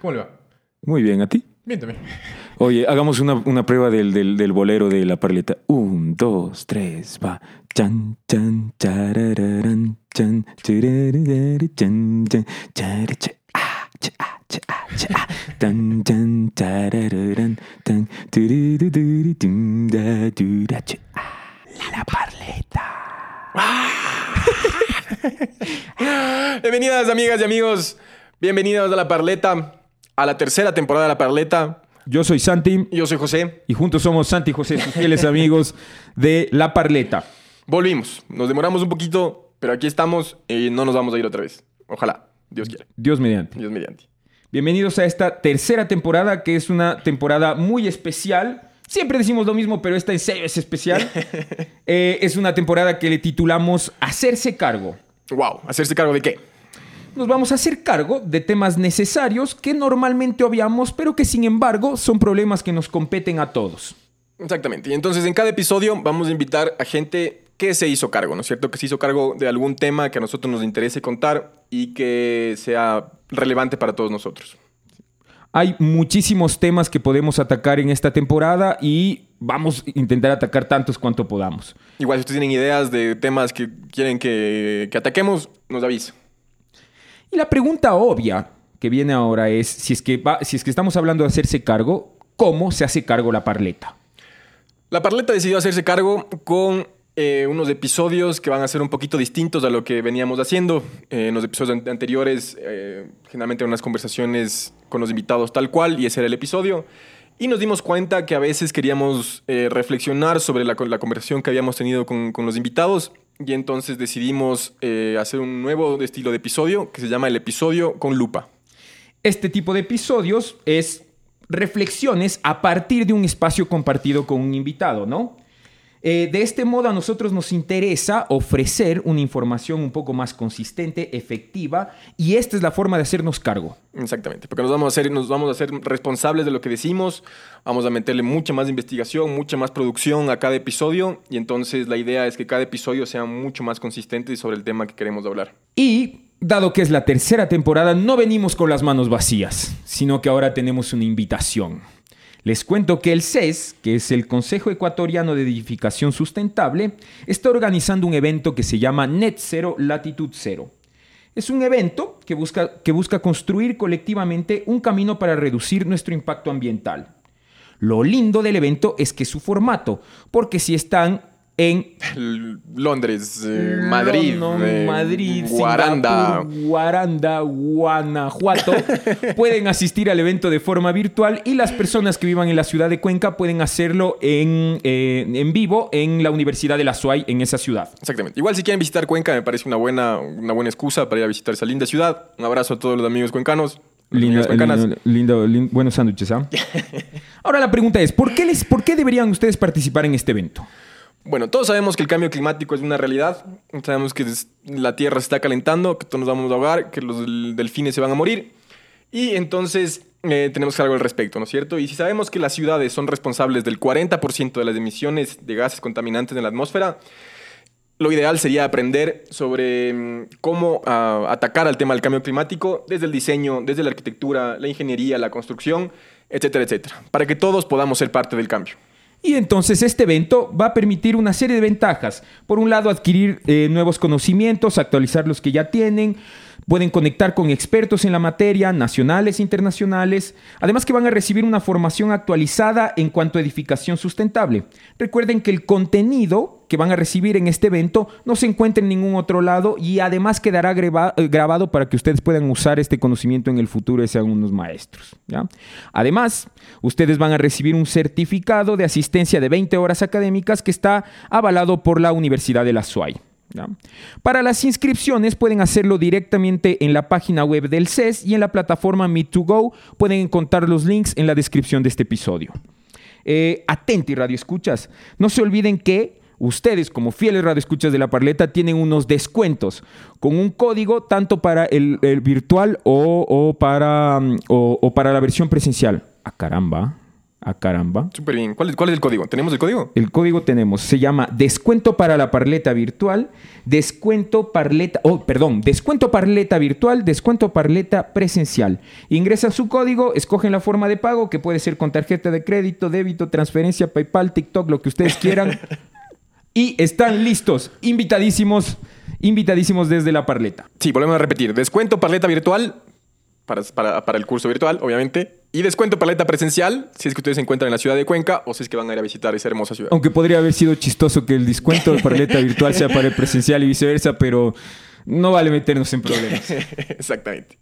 ¿Cómo le va? Muy bien, ¿a ti? Bien también. Oye, hagamos una, una prueba del, del, del bolero de la parleta. Un, dos, tres, va. Chan, chan, charararán, chan, chirararari, chan, chan, ah, ah, ah, ah. Tan, tan, ah. La parleta. Bienvenidas, amigas y amigos. Bienvenidos a La Parleta, a la tercera temporada de La Parleta. Yo soy Santi Yo soy José. y juntos somos Santi y José, sus fieles amigos de La Parleta. Volvimos. Nos demoramos un poquito, pero aquí estamos y no nos vamos a ir otra vez. Ojalá. Dios quiera. Dios mediante. Dios mediante. Bienvenidos a esta tercera temporada, que es una temporada muy especial. Siempre decimos lo mismo, pero esta en serio es especial. Eh, es una temporada que le titulamos Hacerse cargo. Wow. ¿Hacerse cargo de qué? Nos vamos a hacer cargo de temas necesarios que normalmente obviamos, pero que sin embargo son problemas que nos competen a todos. Exactamente. Y entonces en cada episodio vamos a invitar a gente que se hizo cargo, ¿no es cierto? Que se hizo cargo de algún tema que a nosotros nos interese contar y que sea relevante para todos nosotros. Hay muchísimos temas que podemos atacar en esta temporada y vamos a intentar atacar tantos cuanto podamos. Igual si ustedes tienen ideas de temas que quieren que, que ataquemos, nos avisa. Y la pregunta obvia que viene ahora es, si es que, si es que estamos hablando de hacerse cargo, ¿cómo se hace cargo la parleta? La Parleta decidió hacerse cargo con eh, unos episodios que van a ser un poquito distintos a lo que veníamos haciendo. Eh, en los episodios an- anteriores, eh, generalmente unas conversaciones con los invitados tal cual, y ese era el episodio. Y nos dimos cuenta que a veces queríamos eh, reflexionar sobre la, conversación que habíamos tenido con los invitados. Y entonces decidimos eh, hacer un nuevo estilo de episodio que se llama el episodio con lupa. Este tipo de episodios es reflexiones a partir de un espacio compartido con un invitado, ¿no? Eh, de este modo a nosotros nos interesa ofrecer una información un poco más consistente, efectiva, y esta es la forma de hacernos cargo. Exactamente, porque nos vamos a hacer, nos vamos a hacer responsables de lo que decimos, vamos a meterle mucha más investigación, mucha más producción a cada episodio y entonces la idea es que cada episodio sea mucho más consistente sobre el tema que queremos hablar. Y dado que es la tercera temporada, no venimos con las manos vacías, sino que ahora tenemos una invitación. Les cuento que el CES, que es el Consejo Ecuatoriano de Edificación Sustentable, está organizando un evento que se llama Net Zero Latitud Cero. Es un evento que busca, que busca construir colectivamente un camino para reducir nuestro impacto ambiental. Lo lindo del evento es que su formato, porque si están en Londres, eh, Madrid, London, eh, Madrid, Guaranda. Singapur, Guaranda, Guanajuato, pueden asistir al evento de forma virtual y las personas que vivan en la ciudad de Cuenca pueden hacerlo en, eh, en vivo en la Universidad de la SUAY en esa ciudad. Exactamente. Igual si quieren visitar Cuenca me parece una buena, una buena excusa para ir a visitar esa linda ciudad. Un abrazo a todos los amigos cuencanos. Linda, lindo- lindo- lin- buenos sándwiches, ¿ah? Ahora la pregunta es, ¿por qué, les, ¿por qué deberían ustedes participar en este evento? Bueno, todos sabemos que el cambio climático es una realidad. Sabemos que la Tierra se está calentando, que todos nos vamos a ahogar, que los del- delfines se van a morir. Y entonces eh, tenemos que hacer algo al respecto, ¿no es cierto? Y si sabemos que las ciudades son responsables del 40% de las emisiones de gases contaminantes en la atmósfera, lo ideal sería aprender sobre mm, cómo ah, atacar al tema del cambio climático desde el diseño, desde la arquitectura, la ingeniería, la construcción, etcétera, etcétera, para que todos podamos ser parte del cambio. Y entonces este evento va a permitir una serie de ventajas. Por un lado, adquirir eh, nuevos conocimientos, actualizar los que ya tienen, pueden conectar con expertos en la materia, nacionales e internacionales, además que van a recibir una formación actualizada en cuanto a edificación sustentable. Recuerden que el contenido que van a recibir en este evento no se encuentra en ningún otro lado y además quedará eh, grabado para que ustedes puedan usar este conocimiento en el futuro y sean unos maestros. Además, ustedes van a recibir un certificado de asistencia de 20 horas académicas que está avalado por la Universidad de la SUAY. Para las inscripciones pueden hacerlo directamente en la página web del CES y en la plataforma Meet2Go. Pueden encontrar los links en la descripción de este episodio. Eh, atenti, radio escuchas. No se olviden que ustedes, como fieles radioescuchas de la Parleta, tienen unos descuentos con un código tanto para el, virtual o, o para, mm, o- o para la versión presencial. A caramba. Ah, caramba. Súper bien. ¿Cuál, es- ¿Cuál es el código? ¿Tenemos el código? El código tenemos, se llama descuento para la parleta virtual, descuento parleta, oh, perdón, descuento parleta virtual, descuento parleta presencial. Ingresan su código, escogen la forma de pago, que puede ser con tarjeta de crédito, débito, transferencia, PayPal, TikTok, lo que ustedes quieran. y están listos, invitadísimos, invitadísimos desde la parleta. Sí, volvemos a repetir. Descuento paleta virtual para, para, para el curso virtual, obviamente. Y descuento paleta presencial si es que ustedes se encuentran en la ciudad de Cuenca o si es que van a ir a visitar esa hermosa ciudad. Aunque podría haber sido chistoso que el descuento de parleta virtual sea para el presencial y viceversa, pero no vale meternos en problemas. Exactamente.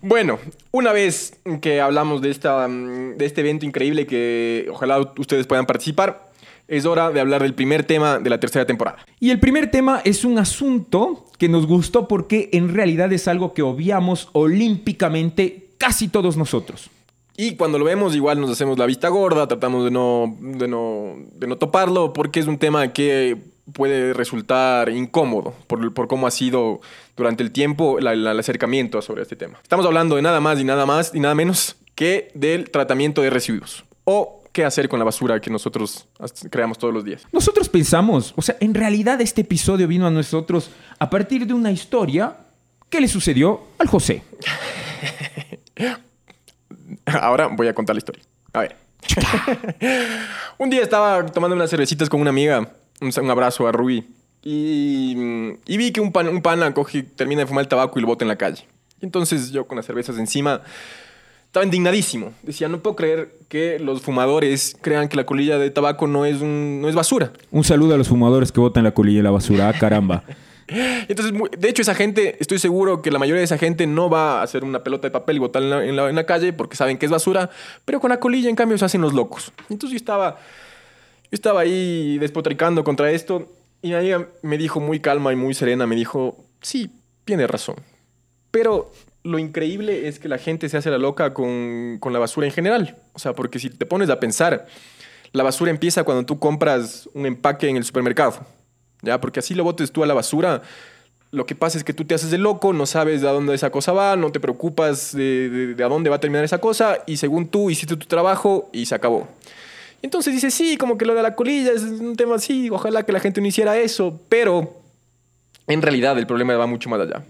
Bueno, una vez que hablamos de, esta, mm, de este evento increíble que ojalá ustedes puedan participar, es hora de hablar del primer tema de la tercera temporada. Y el primer tema es un asunto que nos gustó porque en realidad es algo que obviamos olímpicamente casi todos nosotros. Y cuando lo vemos, igual nos hacemos la vista gorda, tratamos de no, de no, de no toparlo, porque es un tema que puede resultar incómodo por, por cómo ha sido durante el tiempo la- la- el acercamiento sobre este tema. Estamos hablando de nada más y nada más y nada menos que del tratamiento de residuos o qué hacer con la basura que nosotros creamos todos los días. Nosotros pensamos, o sea, en realidad este episodio vino a nosotros a partir de una historia que le sucedió al José. Ahora voy a contar la historia. A ver. un día estaba tomando unas cervecitas con una amiga. Un, abrazo a Rubí. Y, y vi que un, pan, un pana coge, termina de fumar el tabaco y lo bota en la calle. Entonces yo con las cervezas encima estaba indignadísimo. Decía, no puedo creer que los fumadores crean que la colilla de tabaco no es, un, no es basura. Un saludo a los fumadores que botan la colilla y la basura. Ah, caramba. Entonces, de hecho, esa gente, estoy seguro que la mayoría de esa gente no va a hacer una pelota de papel y botarla en la, en la- en la calle porque saben que es basura, pero con la colilla, en cambio, se hacen los locos. Entonces yo estaba, yo estaba ahí despotricando contra esto y ella me dijo muy calma y muy serena, me dijo, sí, tiene razón. Pero lo increíble es que la gente se hace la loca con, con la basura en general. O sea, porque si te pones a pensar, la basura empieza cuando tú compras un empaque en el supermercado. ¿Ya? Porque así lo botes tú a la basura. Lo que pasa es que tú te haces de loco, no sabes de dónde esa cosa va, no te preocupas de a dónde va a terminar esa cosa y según tú hiciste tu trabajo y se acabó. Y entonces dices, sí, como que lo de la colilla es un tema así, ojalá que la gente no hiciera eso, pero en realidad el problema va mucho más allá.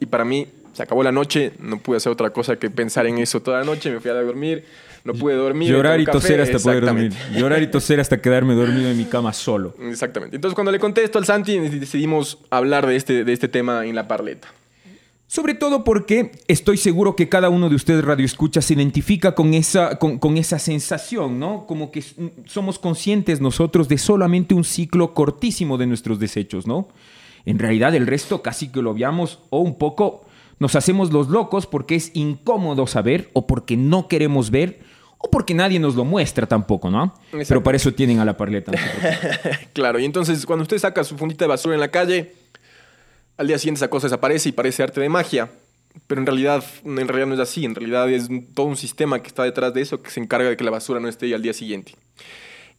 Y para mí se acabó la noche, no pude hacer otra cosa que pensar en eso toda la noche, me fui a dormir, no pude dormir. Llorar y toser hasta poder dormir. Llorar y toser hasta quedarme dormido en mi cama solo. Exactamente. Entonces cuando le contesto al Santi decidimos hablar de este, de este tema en la parleta. Sobre todo porque estoy seguro que cada uno de ustedes radioescuchas se identifica con esa, con, con esa sensación, ¿no? Como que somos conscientes nosotros de solamente un ciclo cortísimo de nuestros desechos, ¿no? En realidad el resto casi que lo obviamos o un poco nos hacemos los locos porque es incómodo saber o porque no queremos ver o porque nadie nos lo muestra tampoco, ¿no? Pero para eso tienen a la parleta. claro, y entonces cuando usted saca su fundita de basura en la calle, al día siguiente esa cosa desaparece y parece arte de magia. Pero en realidad, en realidad no es así. En realidad es todo un sistema que está detrás de eso que se encarga de que la basura no esté ahí al día siguiente.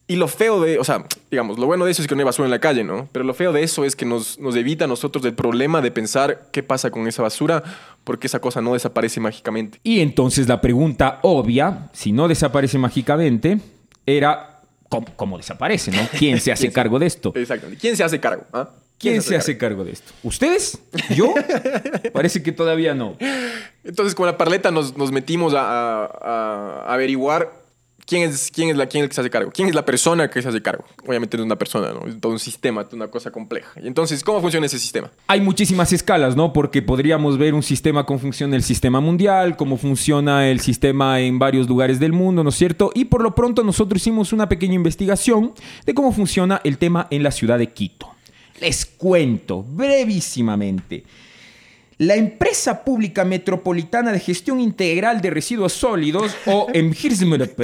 Y lo feo de, o sea, digamos, lo bueno de eso es que no hay basura en la calle, ¿no? Pero lo feo de eso es que nos, nos evita a nosotros del problema de pensar qué pasa con esa basura porque esa cosa no desaparece mágicamente. Y entonces la pregunta obvia, si no desaparece mágicamente, era ¿cómo, cómo desaparece, no? ¿Quién se hace ¿Quién se- cargo de esto? Exactamente. ¿Quién se hace cargo? ah? ¿Quién se hace cargo de esto? ¿Ustedes? ¿Yo? Parece que todavía no. Entonces, con la parleta nos, nos metimos a, a- a averiguar quién es, quién, es la, quién es el que se hace cargo. ¿Quién es la persona que se hace cargo? Obviamente no es una persona, ¿no? Es todo un sistema, una cosa compleja. Y entonces, ¿cómo funciona ese sistema? Hay muchísimas escalas, ¿no? Porque podríamos ver un sistema cómo funciona el sistema mundial, cómo funciona el sistema en varios lugares del mundo, ¿no es cierto? Y por lo pronto nosotros hicimos una pequeña investigación de cómo funciona el tema en la ciudad de Quito. Les cuento brevísimamente. La empresa pública metropolitana de gestión integral de residuos sólidos, o EMGIRSMRP,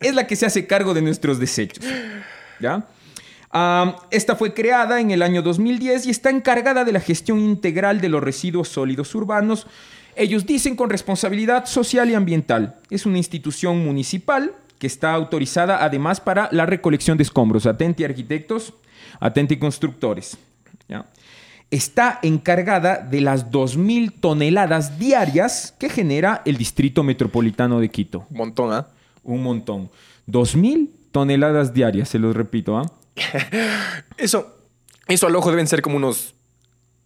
es la que se hace cargo de nuestros desechos. ¿Ya? Esta fue creada en el año 2010 y está encargada de la gestión integral de los residuos sólidos urbanos. Ellos dicen con responsabilidad social y ambiental. Es una institución municipal que está autorizada además para la recolección de escombros. Atenti arquitectos, atenti constructores. ¿ya? Está encargada de las 2.000 toneladas diarias que genera el Distrito Metropolitano de Quito. Un montón, ¿ah? Un montón. 2.000 toneladas diarias, se los repito. ¿ah? Eso, eso al ojo deben ser como unos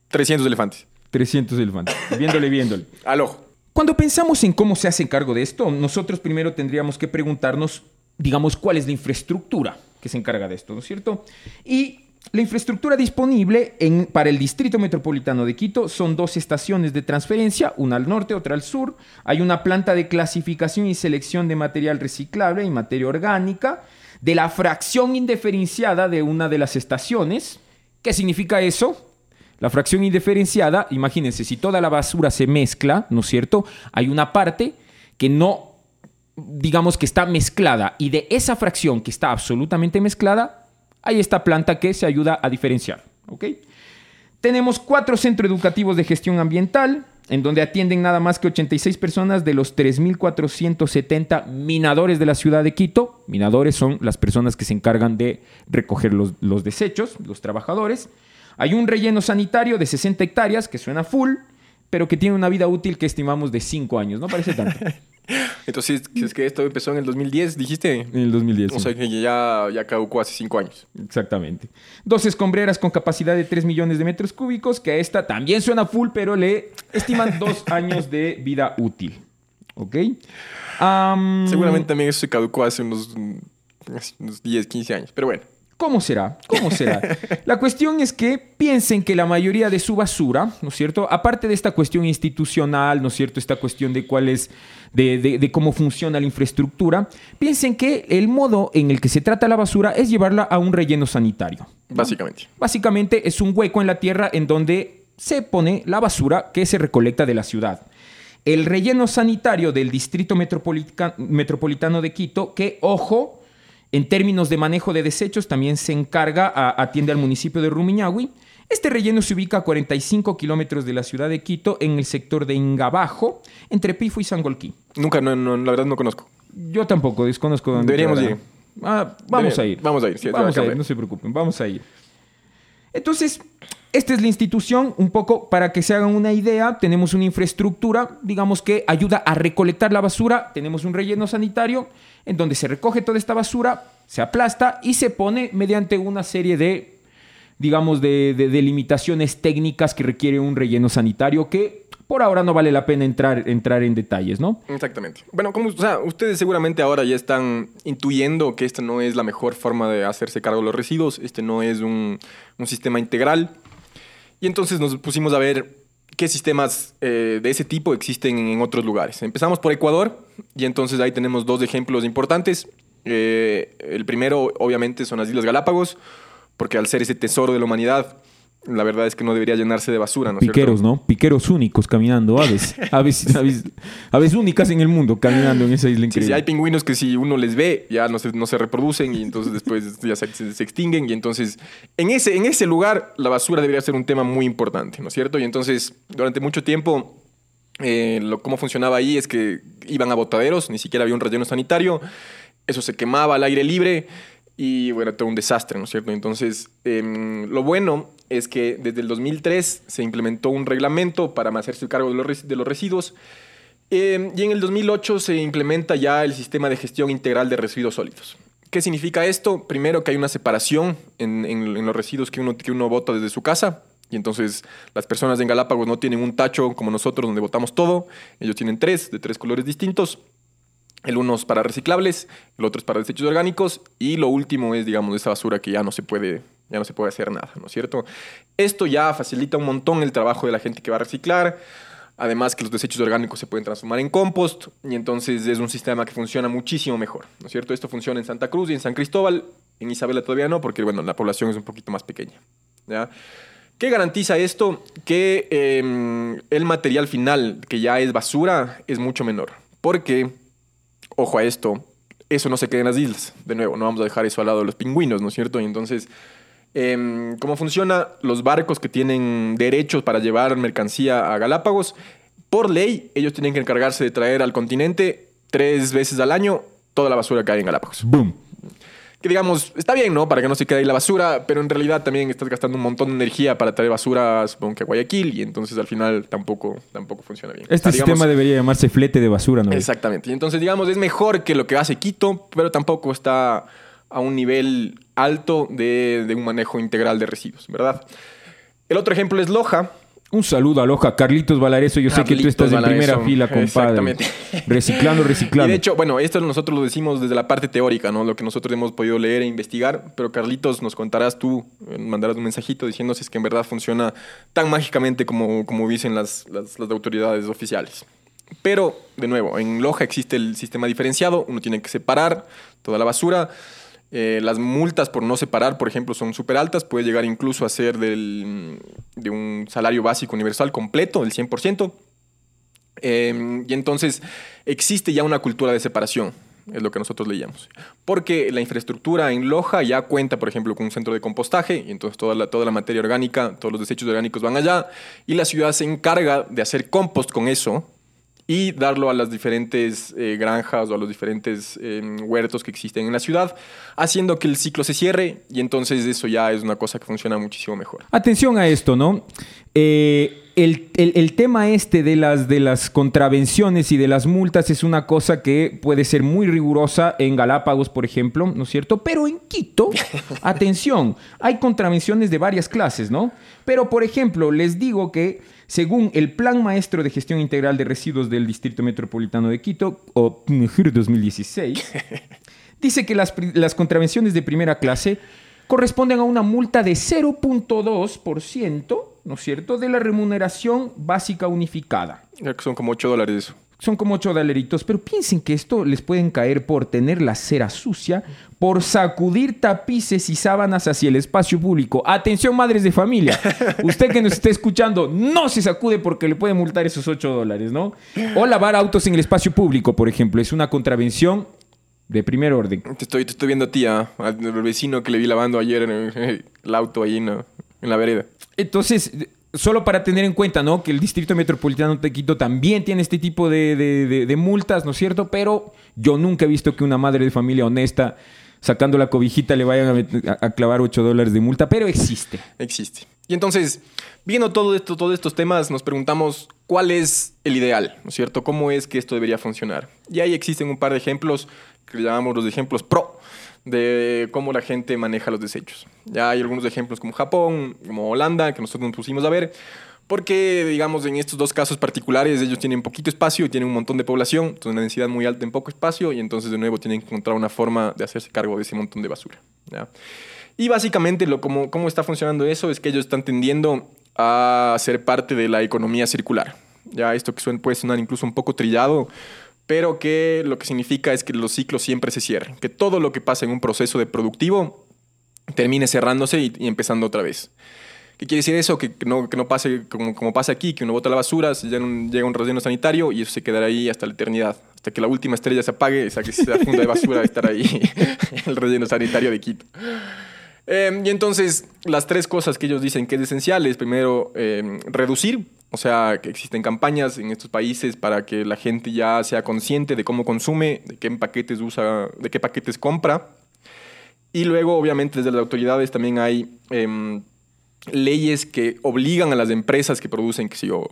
300 elefantes. 300 elefantes. Viéndole, viéndole. Al ojo. Cuando pensamos en cómo se hace cargo de esto, nosotros primero tendríamos que preguntarnos, digamos, cuál es la infraestructura que se encarga de esto, ¿no es cierto? Y la infraestructura disponible para el Distrito Metropolitano de Quito son dos estaciones de transferencia, una al norte, otra al sur. Hay una planta de clasificación y selección de material reciclable y materia orgánica de la fracción indiferenciada de una de las estaciones. ¿Qué significa eso? La fracción indiferenciada, imagínense, si toda la basura se mezcla, ¿no es cierto? Hay una parte que no, digamos que está mezclada y de esa fracción que está absolutamente mezclada, hay esta planta que se ayuda a diferenciar. Tenemos cuatro centros educativos de gestión ambiental, en donde atienden nada más que 86 personas de los 3.470 minadores de la ciudad de Quito. Minadores son las personas que se encargan de recoger los, los desechos, los trabajadores. Hay un relleno sanitario de 60 hectáreas, que suena full, pero que tiene una vida útil que estimamos de 5 años. No parece tanto. Entonces, es que esto empezó en el 2010, dijiste. En el 2010. O sí. sea que ya, ya caducó hace 5 años. Exactamente. Dos escombreras con capacidad de 3 millones de metros cúbicos, que a esta también suena full, pero le estiman dos años de vida útil. ¿Ok? Am, Seguramente también eso se caducó hace unos, unos 10, 15 años. Pero bueno. ¿Cómo será? ¿Cómo será? La cuestión es que piensen que la mayoría de su basura, ¿no es cierto? Aparte de esta cuestión institucional, ¿no es cierto? Esta cuestión de cuál es, de, de- de cómo funciona la infraestructura, piensen que el modo en el que se trata la basura es llevarla a un relleno sanitario. Básicamente. Básicamente es un hueco en la tierra en donde se pone la basura que se recolecta de la ciudad. El relleno sanitario del Distrito Metropolitano de Quito, que, ojo, en términos de manejo de desechos, también se encarga, a- atiende al municipio de Rumiñahui. Este relleno se ubica a 45 kilómetros de la ciudad de Quito, en el sector de Ingabajo, entre Pifo y Sangolquí. Nunca, no, no, la verdad no conozco. Yo tampoco, desconozco dónde Deberíamos ir. Ah, vamos a ir. vamos a ir, sí, vamos a ir, no se preocupen, vamos a ir. Entonces, esta es la institución, un poco para que se hagan una idea, tenemos una infraestructura, digamos que ayuda a recolectar la basura, tenemos un relleno sanitario en donde se recoge toda esta basura, se aplasta y se pone mediante una serie de, digamos, de, de- de limitaciones técnicas que requiere un relleno sanitario que por ahora no vale la pena entrar, entrar en detalles, ¿no? Exactamente. Bueno, como, o sea, ustedes seguramente ahora ya están intuyendo que esta no es la mejor forma de hacerse cargo de los residuos, este no es un, un sistema integral. Y entonces nos pusimos a ver qué sistemas eh, de ese tipo existen en, otros lugares. Empezamos por Ecuador y entonces ahí tenemos dos ejemplos importantes. Eh, el primero, obviamente, son las Islas Galápagos, porque al ser ese tesoro de la humanidad, la verdad es que no debería llenarse de basura, ¿no es cierto? Piqueros, ¿no? Piqueros únicos caminando, aves, aves, aves, aves únicas en el mundo caminando en esa isla Sí, increíble. sí, hay pingüinos que si uno les ve ya no se, no se reproducen y entonces después ya se, se- extinguen y entonces en ese, en ese lugar la basura debería ser un tema muy importante, ¿no es cierto? Y entonces durante mucho tiempo eh, lo, cómo funcionaba ahí es que iban a botaderos, ni siquiera había un relleno sanitario, eso se quemaba al aire libre y bueno, todo un desastre, ¿no es cierto? Entonces em, lo bueno es que desde el 2003 se implementó un reglamento para hacerse cargo de los, de los residuos eh, y en el 2008 se implementa ya el sistema de gestión integral de residuos sólidos. ¿Qué significa esto? Primero que hay una separación en, en- en los residuos que uno, que uno bota desde su casa. Y entonces las personas en Galápagos no tienen un tacho como nosotros donde botamos todo. Ellos tienen tres, de tres colores distintos. El uno es para reciclables, el otro es para desechos orgánicos y lo último es, digamos, esa basura que ya no se puede, ya no se puede hacer nada, ¿no es cierto? Esto ya facilita un montón el trabajo de la gente que va a reciclar. Además que los desechos orgánicos se pueden transformar en compost y entonces es un sistema que funciona muchísimo mejor, ¿no es cierto? Esto funciona en Santa Cruz y en San Cristóbal, en Isabela todavía no, porque bueno, la población es un poquito más pequeña. ¿Qué garantiza esto? Que eh, el material final, que ya es basura, es mucho menor. Porque, ojo a esto, eso no se queda en las islas. De nuevo, no vamos a dejar eso al lado de los pingüinos, ¿no es cierto? Y entonces, eh, ¿cómo funciona? Los barcos que tienen derechos para llevar mercancía a Galápagos, por ley, ellos tienen que encargarse de traer al continente tres veces al año toda la basura que hay en Galápagos. Boom. que digamos, está bien, ¿no? Para que no se quede ahí la basura, pero en realidad también estás gastando un montón de energía para traer basura, supongo que a Guayaquil, y entonces al final tampoco, tampoco funciona bien. Este digamos- sistema debería llamarse flete de basura, ¿no? Exactamente. Y entonces, digamos, es mejor que lo que hace Quito, pero tampoco está a un nivel alto de, de un manejo integral de residuos, ¿verdad? El otro ejemplo es Loja. Un saludo a Loja. Carlitos Valareso, yo sé que tú estás en primera fila, compadre. exactamente. Reciclando, reciclando. Y de hecho, bueno, esto nosotros lo decimos desde la parte teórica, ¿no? Lo que nosotros hemos podido leer e investigar, pero Carlitos nos contarás tú, eh, mandarás un mensajito diciendo si es que en verdad funciona tan mágicamente como, como dicen las, las, las autoridades oficiales. Pero, de nuevo, en Loja existe el sistema diferenciado, uno tiene que separar toda la basura. Eh, las multas por no separar, por ejemplo, son súper altas, puede llegar incluso a ser del, de un salario básico universal completo, el 100%. Eh, y entonces existe ya una cultura de separación, es lo que nosotros leíamos. Porque la infraestructura en Loja ya cuenta, por ejemplo, con un centro de compostaje, y entonces toda la, toda la materia orgánica, todos los desechos orgánicos van allá, y la ciudad se encarga de hacer compost con eso y darlo a las diferentes eh, granjas o a los diferentes eh, huertos que existen en la ciudad, haciendo que el ciclo se cierre, y entonces eso ya es una cosa que funciona muchísimo mejor. Atención a esto, ¿no? Eh, el, el- el tema este de las, de las contravenciones y de las multas es una cosa que puede ser muy rigurosa en Galápagos, por ejemplo, ¿no es cierto? Pero en Quito, atención, hay contravenciones de varias clases, ¿no? Pero, por ejemplo, les digo que según el Plan Maestro de Gestión Integral de Residuos del Distrito Metropolitano de Quito, o PNGIR 2016, dice que las, las contravenciones de primera clase corresponden a una multa de 0.2%, ¿no es cierto?, de la remuneración básica unificada. Ya que son como 8 dólares eso. Son como 8 dolaritos, pero piensen que esto les pueden caer por tener la cera sucia, por sacudir tapices y sábanas hacia el espacio público. Atención, madres de familia. Usted que nos esté escuchando, no se sacude porque le pueden multar esos 8 dólares, ¿no? O lavar autos en el espacio público, por ejemplo, es una contravención de primer orden. Te estoy, te estoy viendo a ti, ah, al vecino que le vi lavando ayer en el, el auto ahí en la vereda. Entonces, solo para tener en cuenta, ¿no? Que el Distrito Metropolitano de Quito también tiene este tipo de, multas, ¿no es cierto? Pero yo nunca he visto que una madre de familia honesta, sacando la cobijita, le vayan a clavar 8 dólares de multa, pero existe. Existe. Y entonces, viendo todo esto, todos estos temas, nos preguntamos cuál es el ideal, ¿no es cierto? ¿Cómo es que esto debería funcionar? Y ahí existen un par de ejemplos que llamamos los ejemplos pro de cómo la gente maneja los desechos. Ya hay algunos ejemplos como Japón, como Holanda, que nosotros nos pusimos a ver, porque, digamos, en estos dos casos particulares, ellos tienen poquito espacio, tienen un montón de población, entonces una densidad muy alta en poco espacio, y entonces, de nuevo, tienen que encontrar una forma de hacerse cargo de ese montón de basura. ¿ya? Y básicamente, lo, como, cómo está funcionando eso es que ellos están tendiendo a ser parte de la economía circular. Ya esto que suena, puede sonar incluso un poco trillado, pero que lo que significa es que los ciclos siempre se cierren, que todo lo que pasa en un proceso de productivo termine cerrándose y, empezando otra vez. ¿Qué quiere decir eso? Que, no, que no pase como, como pasa aquí, que uno bota la basura, llega un, llega un relleno sanitario y eso se quedará ahí hasta la eternidad. Hasta que la última estrella se apague, esa que esa funda de basura va a estar ahí, el relleno sanitario de Quito. Eh, y entonces, las tres cosas que ellos dicen que es esencial es primero eh, reducir, o sea, que existen campañas en estos países para que la gente ya sea consciente de cómo consume, de qué paquetes usa, de qué paquetes compra. Y luego, obviamente, desde las autoridades también hay em, leyes que obligan a las empresas que producen, que yo,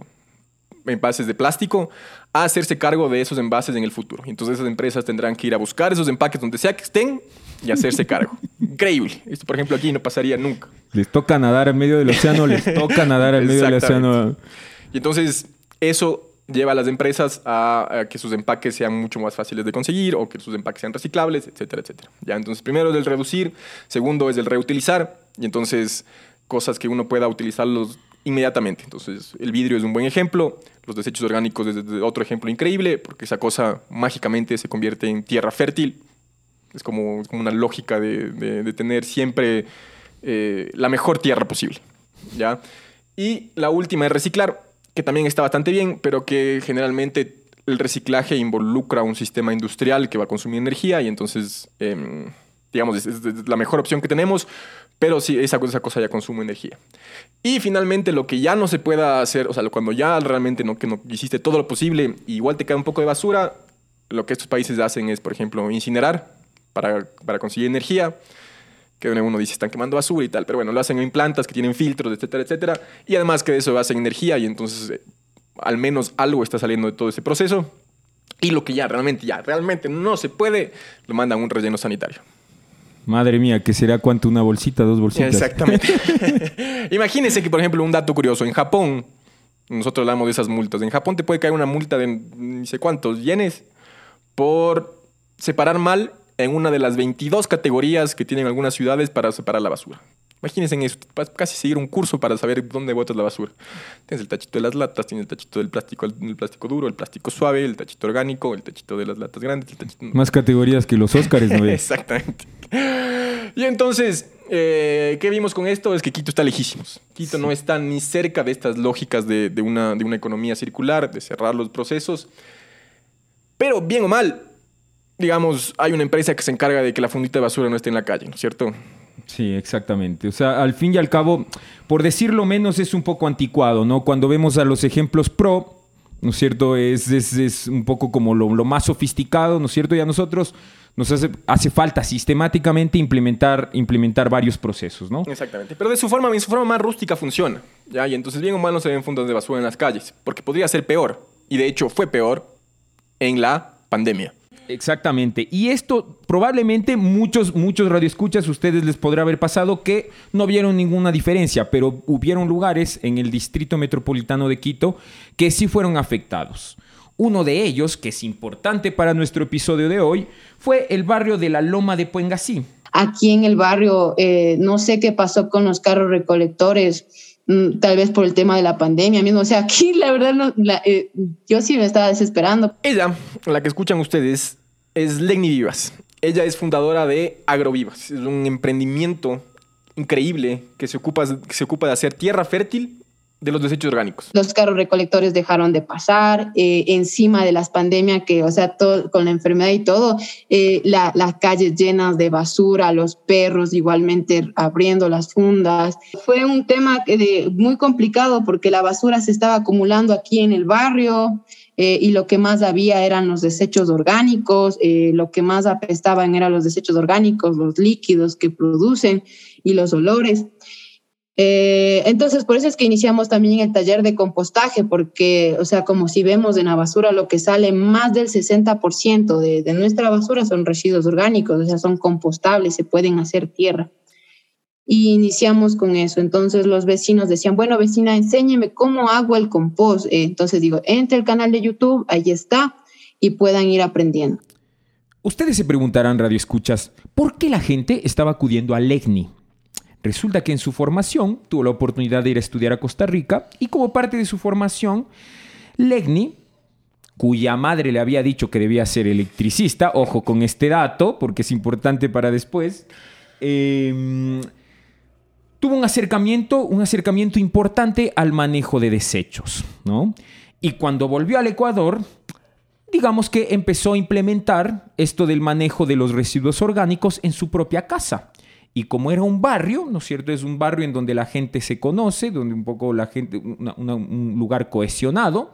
envases de plástico a hacerse cargo de esos envases en el futuro. Entonces esas empresas tendrán que ir a buscar esos empaques donde sea que estén y hacerse cargo. Increíble. Esto, por ejemplo, aquí no pasaría nunca. Les toca nadar en medio del océano, les toca nadar en medio del océano. Y entonces eso lleva a las empresas a, a que sus empaques sean mucho más fáciles de conseguir o que sus empaques sean reciclables, etcétera, etcétera. Ya, entonces primero es el reducir, segundo es el reutilizar y entonces cosas que uno pueda utilizarlos inmediatamente. Entonces el vidrio es un buen ejemplo, los desechos orgánicos es otro ejemplo increíble porque esa cosa mágicamente se convierte en tierra fértil. Es como, es como una lógica de, de- de tener siempre eh, la mejor tierra posible. ¿ya? Y la última es reciclar, que también está bastante bien, pero que generalmente el reciclaje involucra un sistema industrial que va a consumir energía y entonces, em, digamos, es, la mejor opción que tenemos, pero sí, esa, esa cosa ya consume energía. Y finalmente, lo que ya no se pueda hacer, o sea, cuando ya realmente no, que no hiciste todo lo posible, igual te queda un poco de basura, lo que estos países hacen es, por ejemplo, incinerar para, para conseguir energía que uno dice están quemando basura y tal, pero bueno, lo hacen en plantas que tienen filtros, etcétera, etcétera, y además que de eso hacen energía y entonces eh, al menos algo está saliendo de todo ese proceso y lo que ya realmente, ya realmente no se puede, lo mandan a un relleno sanitario. Madre mía, ¿qué será cuánto una bolsita, dos bolsitas? Exactamente. Imagínense que, por ejemplo, un dato curioso, en Japón, nosotros hablamos de esas multas, en Japón te puede caer una multa de ni sé cuántos yenes por separar mal en una de las 22 categorías que tienen algunas ciudades para separar la basura. Imagínense en eso, casi seguir un curso para saber dónde botas la basura. Tienes el tachito de las latas, tienes el tachito del plástico, el plástico duro, el plástico suave, el tachito orgánico, el tachito de las latas grandes. El tachito... Más categorías que los Óscares, ¿no? Exactamente. Y entonces, eh, ¿qué vimos con esto? Es que Quito está lejísimos. Quito no está ni cerca de estas lógicas de, de, una, de una economía circular, de cerrar los procesos. Pero bien o mal, digamos, hay una empresa que se encarga de que la fundita de basura no esté en la calle, ¿no es cierto? Sí, exactamente. O sea, al fin y al cabo, por decirlo menos, es un poco anticuado, ¿no? Cuando vemos a los ejemplos pro, ¿no es cierto? Es, es, un poco como lo, lo, más sofisticado, ¿no es cierto? Y a nosotros nos hace, hace falta sistemáticamente implementar, implementar varios procesos, ¿no? Exactamente. Pero de su forma, de su forma más rústica funciona, ¿ya? Y entonces bien o mal no se ven fundas de basura en las calles, porque podría ser peor. Y de hecho fue peor en la pandemia. Exactamente. Y esto probablemente muchos, muchos radioescuchas ustedes les podrá haber pasado que no vieron ninguna diferencia, pero hubieron lugares en el distrito metropolitano de Quito que sí fueron afectados. Uno de ellos, que es importante para nuestro episodio de hoy, fue el barrio de la Loma de Puengasí. Aquí en el barrio, eh, no sé qué pasó con los carros recolectores tal vez por el tema de la pandemia mismo. O sea, aquí la verdad no, eh, yo sí me estaba desesperando. Ella, la que escuchan ustedes, es Legni Vivas. Ella es fundadora de Agrovivas. Es un emprendimiento increíble que se ocupa, que se ocupa de hacer tierra fértil de los desechos orgánicos. Los carros recolectores dejaron de pasar eh, encima de las pandemias, que, o sea, todo, con la enfermedad y todo, eh, las calles llenas de basura, los perros igualmente abriendo las fundas. Fue un tema de, muy complicado porque la basura se estaba acumulando aquí en el barrio. Eh, y lo que más había eran los desechos orgánicos, lo que más apestaban eran los desechos orgánicos, los líquidos que producen y los olores. Eh, entonces, por eso es que iniciamos también el taller de compostaje, porque, o sea, como si vemos en la basura, lo que sale más del 60% de, de nuestra basura son residuos orgánicos, o sea, son compostables, se pueden hacer tierra. Y iniciamos con eso. Entonces los vecinos decían, bueno, vecina, enséñeme cómo hago el compost. Eh, entonces digo, entre el canal de YouTube, ahí está, y puedan ir aprendiendo. Ustedes se preguntarán, Radio Escuchas, ¿por qué la gente estaba acudiendo a Legni? Resulta que en su formación tuvo la oportunidad de ir a estudiar a Costa Rica y como parte de su formación, Legni, cuya madre le había dicho que debía ser electricista, ojo con este dato porque es importante para después, em, tuvo un acercamiento, un acercamiento importante al manejo de desechos, ¿no? Y cuando volvió al Ecuador, digamos que empezó a implementar esto del manejo de los residuos orgánicos en su propia casa. Y como era un barrio, ¿no es cierto? Es un barrio en donde la gente se conoce, donde un poco la gente, un lugar cohesionado.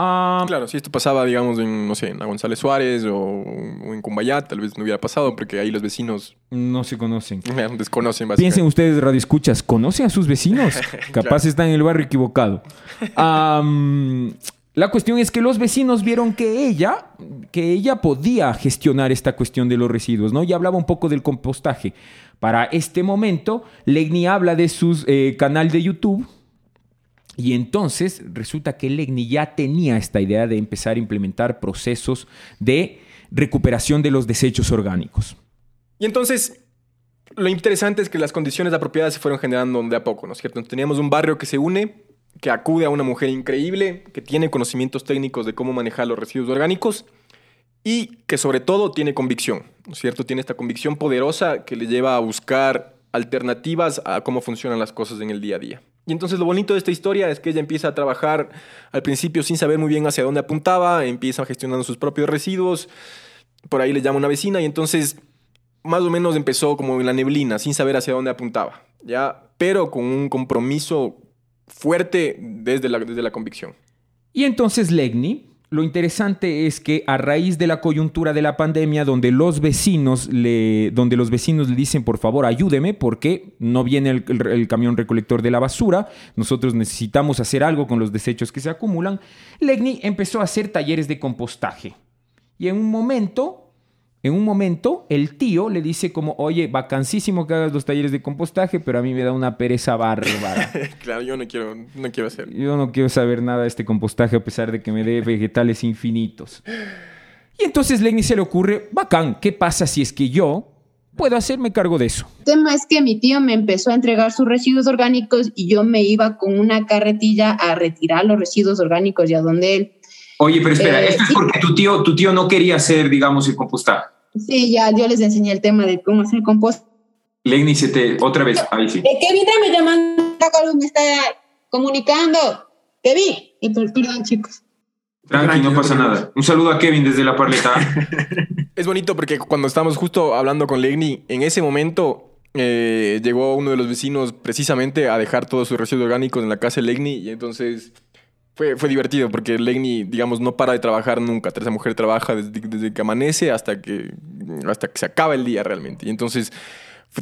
Ah, claro, si esto pasaba, digamos, en, no sé, en González Suárez o, en Cumbayá, tal vez no hubiera pasado porque ahí los vecinos... No se conocen. Desconocen básicamente. Piensen ustedes, Radio Escuchas, ¿conocen a sus vecinos? Capaz están en el barrio equivocado. la cuestión es que los vecinos vieron que ella, que ella podía gestionar esta cuestión de los residuos, ¿no? Y hablaba un poco del compostaje. Para este momento, Legni habla de su eh, canal de YouTube y entonces resulta que Legni ya tenía esta idea de empezar a implementar procesos de recuperación de los desechos orgánicos. Y entonces, lo interesante es que las condiciones apropiadas se fueron generando de a poco, ¿no es cierto? Teníamos un barrio que se une, que acude a una mujer increíble, que tiene conocimientos técnicos de cómo manejar los residuos orgánicos y que sobre todo tiene convicción, ¿no es cierto? Tiene esta convicción poderosa que le lleva a buscar alternativas a cómo funcionan las cosas en el día a día. Y entonces lo bonito de esta historia es que ella empieza a trabajar al principio sin saber muy bien hacia dónde apuntaba, empieza gestionando sus propios residuos, por ahí le llama una vecina y entonces más o menos empezó como en la neblina, sin saber hacia dónde apuntaba, ¿ya? Pero con un compromiso fuerte desde la, desde la convicción. Y entonces Legni Lo interesante es que a raíz de la coyuntura de la pandemia, donde los vecinos le, donde los vecinos le dicen, por favor, ayúdeme, porque no viene el, el, camión recolector de la basura, nosotros necesitamos hacer algo con los desechos que se acumulan, Legni empezó a hacer talleres de compostaje. Y en un momento en un momento, el tío le dice como, oye, vacancísimo que hagas los talleres de compostaje, pero a mí me da una pereza bárbara. claro, yo no quiero, no quiero hacer. Yo no quiero saber nada de este compostaje a pesar de que me dé vegetales infinitos. Y entonces Lenny se le ocurre, bacán, ¿qué pasa si es que yo puedo hacerme cargo de eso? El tema es que mi tío me empezó a entregar sus residuos orgánicos y yo me iba con una carretilla a retirar los residuos orgánicos y a donde él Oye, pero espera, eh, esto es porque tu tío, tu tío no quería hacer, digamos, el compostaje. Sí, ya, yo les enseñé el tema de cómo hacer compost. Lenny, se te, otra vez, ahí sí. Eh, Kevin, me llamando, me está comunicando. Kevin, y perdón, chicos. Tranqui, no pasa nada. Un saludo a Kevin desde la parleta. es bonito porque cuando estábamos justo hablando con Legni, en ese momento eh, llegó uno de los vecinos precisamente a dejar todos sus residuos orgánicos en la casa de Legni y entonces fue, fue divertido porque Legni, digamos, no para de trabajar nunca. Esa mujer trabaja desde, que amanece hasta que, hasta que se acaba el día realmente. Y entonces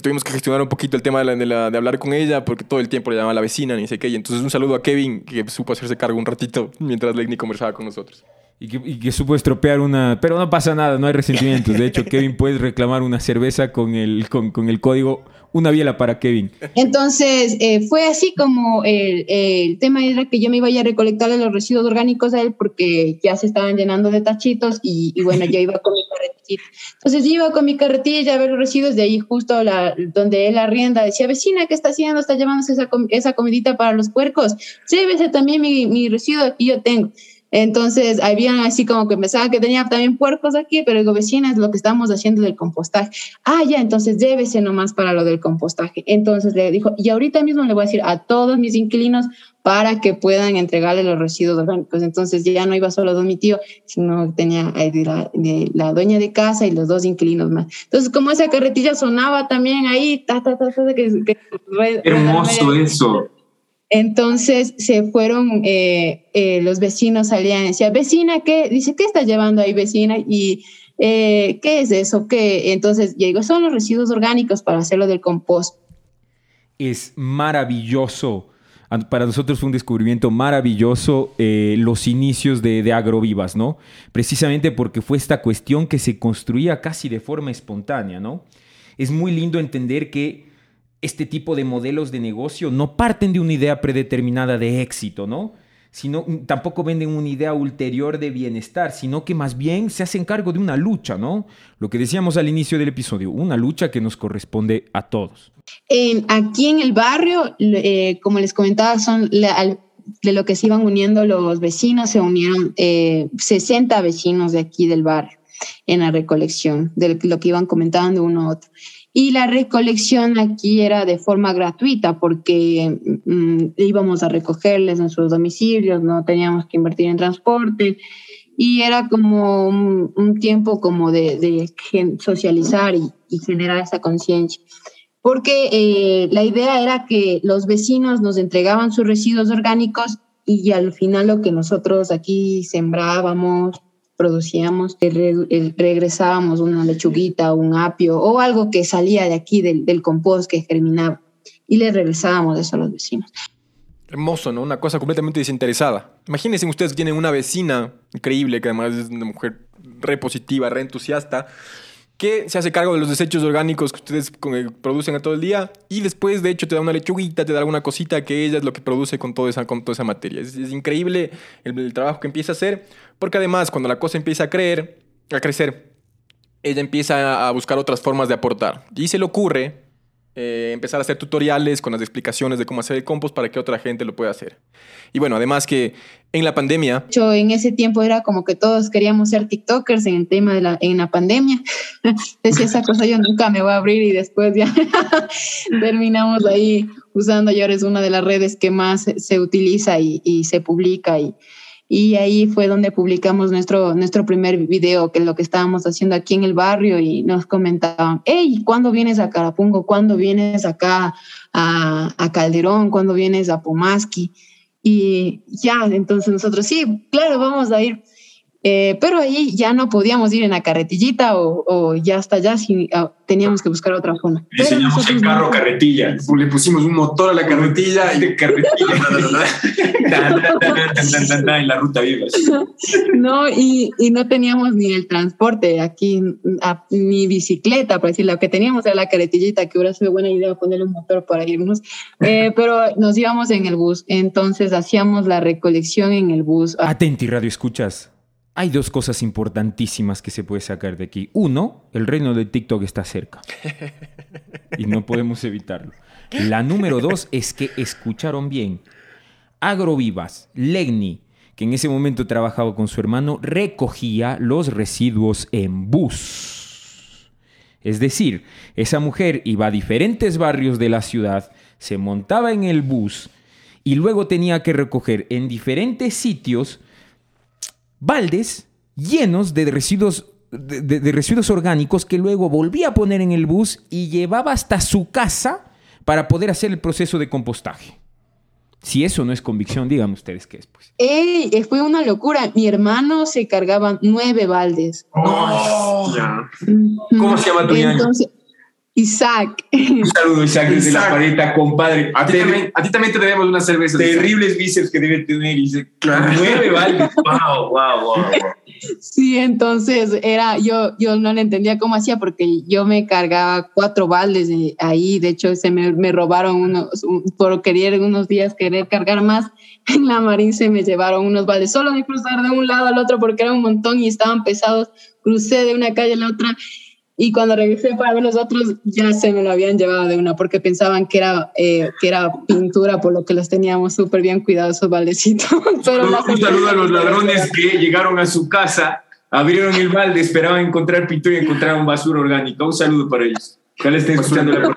tuvimos que gestionar un poquito el tema de, de, hablar con ella porque todo el tiempo le llamaba a la vecina, ni sé qué. Y entonces un saludo a Kevin que supo hacerse cargo un ratito mientras Legni conversaba con nosotros. Y que, y que, supo estropear una... Pero no pasa nada, no hay resentimientos. De hecho, Kevin puede reclamar una cerveza con el, con, con el código una biela para Kevin. Entonces, eh, fue así como el, el, tema era que yo me iba a recolectarle los residuos orgánicos a él porque ya se estaban llenando de tachitos y, y bueno, yo iba con mi carretilla. Entonces, yo iba con mi carretilla a ver los residuos de ahí justo la, donde él arrienda. Decía, vecina, ¿qué está haciendo? ¿Está llevándose esa, esa comidita para los puercos? Sí, ese también mi, mi residuo que yo tengo. Entonces, había así como que pensaba que tenía también puercos aquí, pero digo, vecina, es lo que estamos haciendo del compostaje. Ah, ya, entonces llévese nomás para lo del compostaje. Entonces le dijo, y ahorita mismo le voy a decir a todos mis inquilinos para que puedan entregarle los residuos orgánicos. Entonces ya no iba solo don mi tío, sino tenía la, de la dueña de casa y los dos inquilinos más. Entonces, como esa carretilla sonaba también ahí, ta, ta, ta, ta que, que Hermoso eso. Entonces se fueron, eh, eh, los vecinos salían y decían, vecina, ¿qué? Dice, ¿qué estás llevando ahí, vecina? Y, eh, ¿qué es eso? ¿Qué? Entonces, digo, son los residuos orgánicos para hacerlo del compost. Es maravilloso. Para nosotros fue un descubrimiento maravilloso los inicios de, de Agrovivas, ¿no? Precisamente porque fue esta cuestión que se construía casi de forma espontánea, ¿no? Es muy lindo entender que este tipo de modelos de negocio no parten de una idea predeterminada de éxito, ¿no? Sino, mm, tampoco venden una idea ulterior de bienestar, sino que más bien se hacen cargo de una lucha, ¿no? Lo que decíamos al inicio del episodio, una lucha que nos corresponde a todos. aquí en el barrio, eh, como les comentaba, son de lo que se iban uniendo los vecinos, se unieron 60 eh, vecinos de aquí del barrio en la recolección, de lo que iban comentando uno a otro. Y la recolección aquí era de forma gratuita porque mm, íbamos a recogerles en sus domicilios, no teníamos que invertir en transporte y era como un, tiempo como de, de socializar y, generar esa conciencia. Porque eh, la idea era que los vecinos nos entregaban sus residuos orgánicos y al final lo que nosotros aquí sembrábamos, producíamos, regresábamos una lechuguita, un apio o algo que salía de aquí del, compost que germinaba y le regresábamos eso a los vecinos. Hermoso, ¿no? Una cosa completamente desinteresada. Imagínense ustedes tienen una vecina increíble, que además es una mujer re positiva, re entusiasta, que se hace cargo de los desechos orgánicos que ustedes producen a todo el día y después, de hecho, te da una lechuguita, te da alguna cosita que ella es lo que produce con toda esa, con toda esa materia. Es, increíble el, trabajo que empieza a hacer, porque además, cuando la cosa empieza a, creer, a crecer, ella empieza a buscar otras formas de aportar. Y se le ocurre eh, empezar a hacer tutoriales con las explicaciones de cómo hacer el compost para que otra gente lo pueda hacer. Y bueno, además que en la pandemia... Yo en ese tiempo era como que todos queríamos ser TikTokers en el tema de la, en la pandemia. Decía esa cosa yo nunca me voy a abrir y después ya terminamos ahí usando y ahora es una de las redes que más se utiliza y, y se publica y, y ahí fue donde publicamos nuestro, nuestro primer video, que es lo que estábamos haciendo aquí en el barrio y nos comentaban, hey, ¿cuándo vienes a Carapungo? ¿Cuándo vienes acá a, Calderón? ¿Cuándo vienes a Pomaski? Y ya, entonces nosotros, sí, claro, vamos a ir. Eh, pero ahí ya no podíamos ir en la carretillita o, o ya hasta allá, si, ah, teníamos que buscar otra forma. Le enseñamos el carro carretilla. Le pusimos un motor a la carretilla y de carretilla. en la ruta viva. No, y, y, no teníamos ni el transporte aquí, ni bicicleta, por decir, lo que teníamos era la carretillita, que hubiera sido buena idea ponerle un motor para irnos, eh, pero nos íbamos en el bus, entonces hacíamos la recolección en el bus. Atenti, radio escuchas. Hay dos cosas importantísimas que se puede sacar de aquí. Uno, el reino de TikTok está cerca. Y no podemos evitarlo. La número dos es que escucharon bien. Agrovivas, Legni, que en ese momento trabajaba con su hermano, recogía los residuos en bus. Es decir, esa mujer iba a diferentes barrios de la ciudad, se montaba en el bus y luego tenía que recoger en diferentes sitios baldes llenos de residuos, de, residuos orgánicos que luego volvía a poner en el bus y llevaba hasta su casa para poder hacer el proceso de compostaje. Si eso no es convicción, díganme ustedes qué es. Pues. fue una locura. Mi hermano se cargaba nueve baldes. Oh, ¿Cómo se llama tu Entonces, Isaac. Un saludo, Isaac, desde la paleta, compadre. A ti, también, a ti también te debemos una cerveza. Terribles bíceps que debe tener. Y claro. nueve baldes. Wow, wow, wow. Sí, entonces era, yo, yo no le entendía cómo hacía porque yo me cargaba cuatro baldes ahí. De hecho, se me, me robaron unos, por querer unos días querer cargar más. En la marín se me llevaron unos baldes solo de cruzar de un lado al otro porque era un montón y estaban pesados. Crucé de una calle a la otra y cuando regresé para ver los otros, ya se me lo habían llevado de una porque pensaban que era, eh, que era pintura, por lo que los teníamos súper bien cuidados esos baldecitos. Pero un saludo a los ladrones que llegaron a su casa, abrieron el balde, esperaban encontrar pintura y encontraron basura orgánica. Un saludo para ellos. Ya le estén escuchando la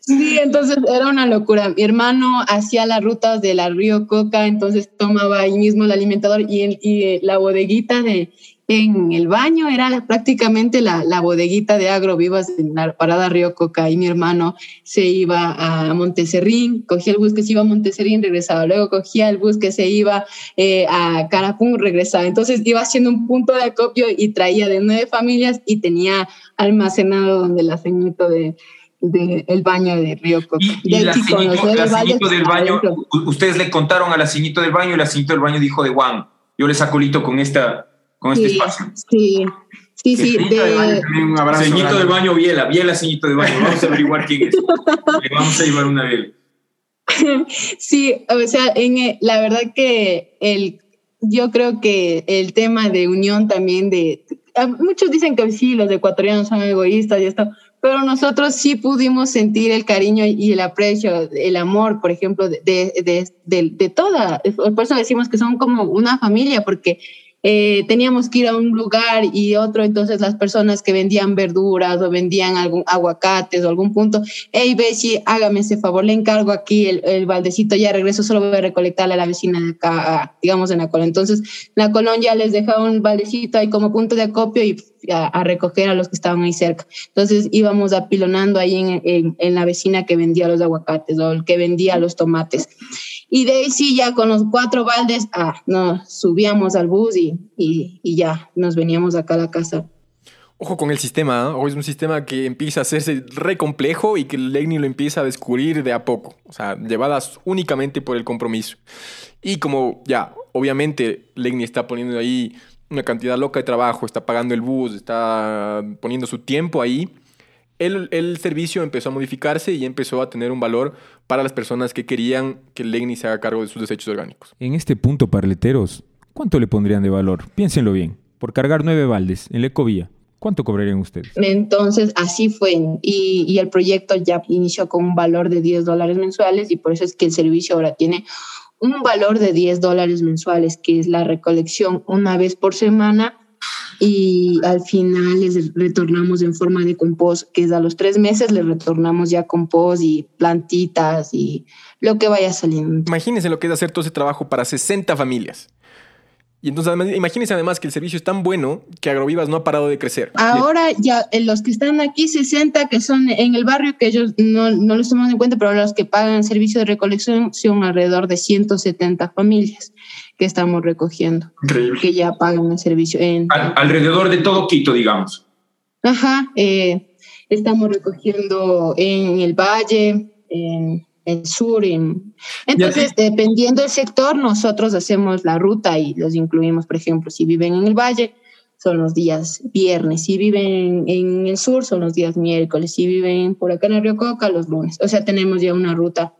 Sí, entonces era una locura. Mi hermano hacía las rutas de la Río Coca, entonces tomaba ahí mismo el alimentador y, y la bodeguita de en el baño, era prácticamente la, la bodeguita de Agrovivas en la parada Río Coca y mi hermano se iba a Monteserrín, cogía el bus que se iba a Monteserrín, regresaba, luego cogía el bus que se iba eh, a Carapún, regresaba. Entonces iba haciendo un punto de acopio y traía de nueve familias y tenía almacenado donde el aceñito de, el baño de Río Coca. Y, el del baño, ustedes le contaron al aceñito del baño y el aceñito del baño dijo de Juan, yo le saco lito con esta con este espacio. Sí, sí, sí. De... Un abrazo ceñito del baño, Biela, Biela, ceñito de baño. Vamos a averiguar quién es. Le vamos a llevar una Biela. Sí, o sea, en, eh, la verdad que el, yo creo que el tema de unión también de... Muchos dicen que sí, los ecuatorianos son egoístas y esto, pero nosotros sí pudimos sentir el cariño y el aprecio, el amor, por ejemplo, de, de, de, de toda. Por eso decimos que son como una familia, porque eh, teníamos que ir a un lugar y otro, entonces las personas que vendían verduras o vendían algún aguacates o algún punto, hey Bessie, hágame ese favor, le encargo aquí el, el, baldecito, ya regreso, solo voy a recolectarle a la vecina de acá, digamos en la Colón. Entonces la Colón ya les dejaba un baldecito ahí como punto de acopio y a, recoger a los que estaban ahí cerca. Entonces íbamos apilonando ahí en, en, en la vecina que vendía los aguacates o el que vendía los tomates. Y de ahí sí, ya con los cuatro baldes, ah, nos subíamos al bus y, y, ya nos veníamos acá a la casa. Ojo con el sistema, ¿eh? es un sistema que empieza a hacerse re complejo y que Legni lo empieza a descubrir de a poco, o sea, llevadas únicamente por el compromiso. Y como ya, obviamente, Legni está poniendo ahí una cantidad loca de trabajo, está pagando el bus, está poniendo su tiempo ahí, el, el, servicio empezó a modificarse y empezó a tener un valor para las personas que querían que el Legni se haga cargo de sus desechos orgánicos. En este punto, parleteros, ¿cuánto le pondrían de valor? Piénsenlo bien. Por cargar nueve baldes en la ecovía, ¿cuánto cobrarían ustedes? Entonces, así fue. Y, y el proyecto ya inició con un valor de 10 dólares mensuales y por eso es que el servicio ahora tiene un valor de 10 dólares mensuales, que es la recolección una vez por semana y al final les retornamos en forma de compost, que es a los tres meses les retornamos ya compost y plantitas y lo que vaya saliendo. Imagínense lo que es hacer todo ese trabajo para 60 familias. Y entonces, imagínense además que el servicio es tan bueno que Agrovivas no ha parado de crecer. Ahora ya los que están aquí, 60 que son en el barrio, que ellos no, no los tomamos en cuenta, pero los que pagan el servicio de recolección son alrededor de 170 familias. Que estamos recogiendo, Increíble. que ya pagan el servicio. En, Al- alrededor de todo Quito, digamos. Ajá, eh, estamos recogiendo en el valle, en el sur. en- Entonces, dependiendo del sector, nosotros hacemos la ruta y los incluimos, por ejemplo, si viven en el valle, son los días viernes, si viven en el sur, son los días miércoles, si viven por acá en el Río Coca, los lunes. O sea, tenemos ya una ruta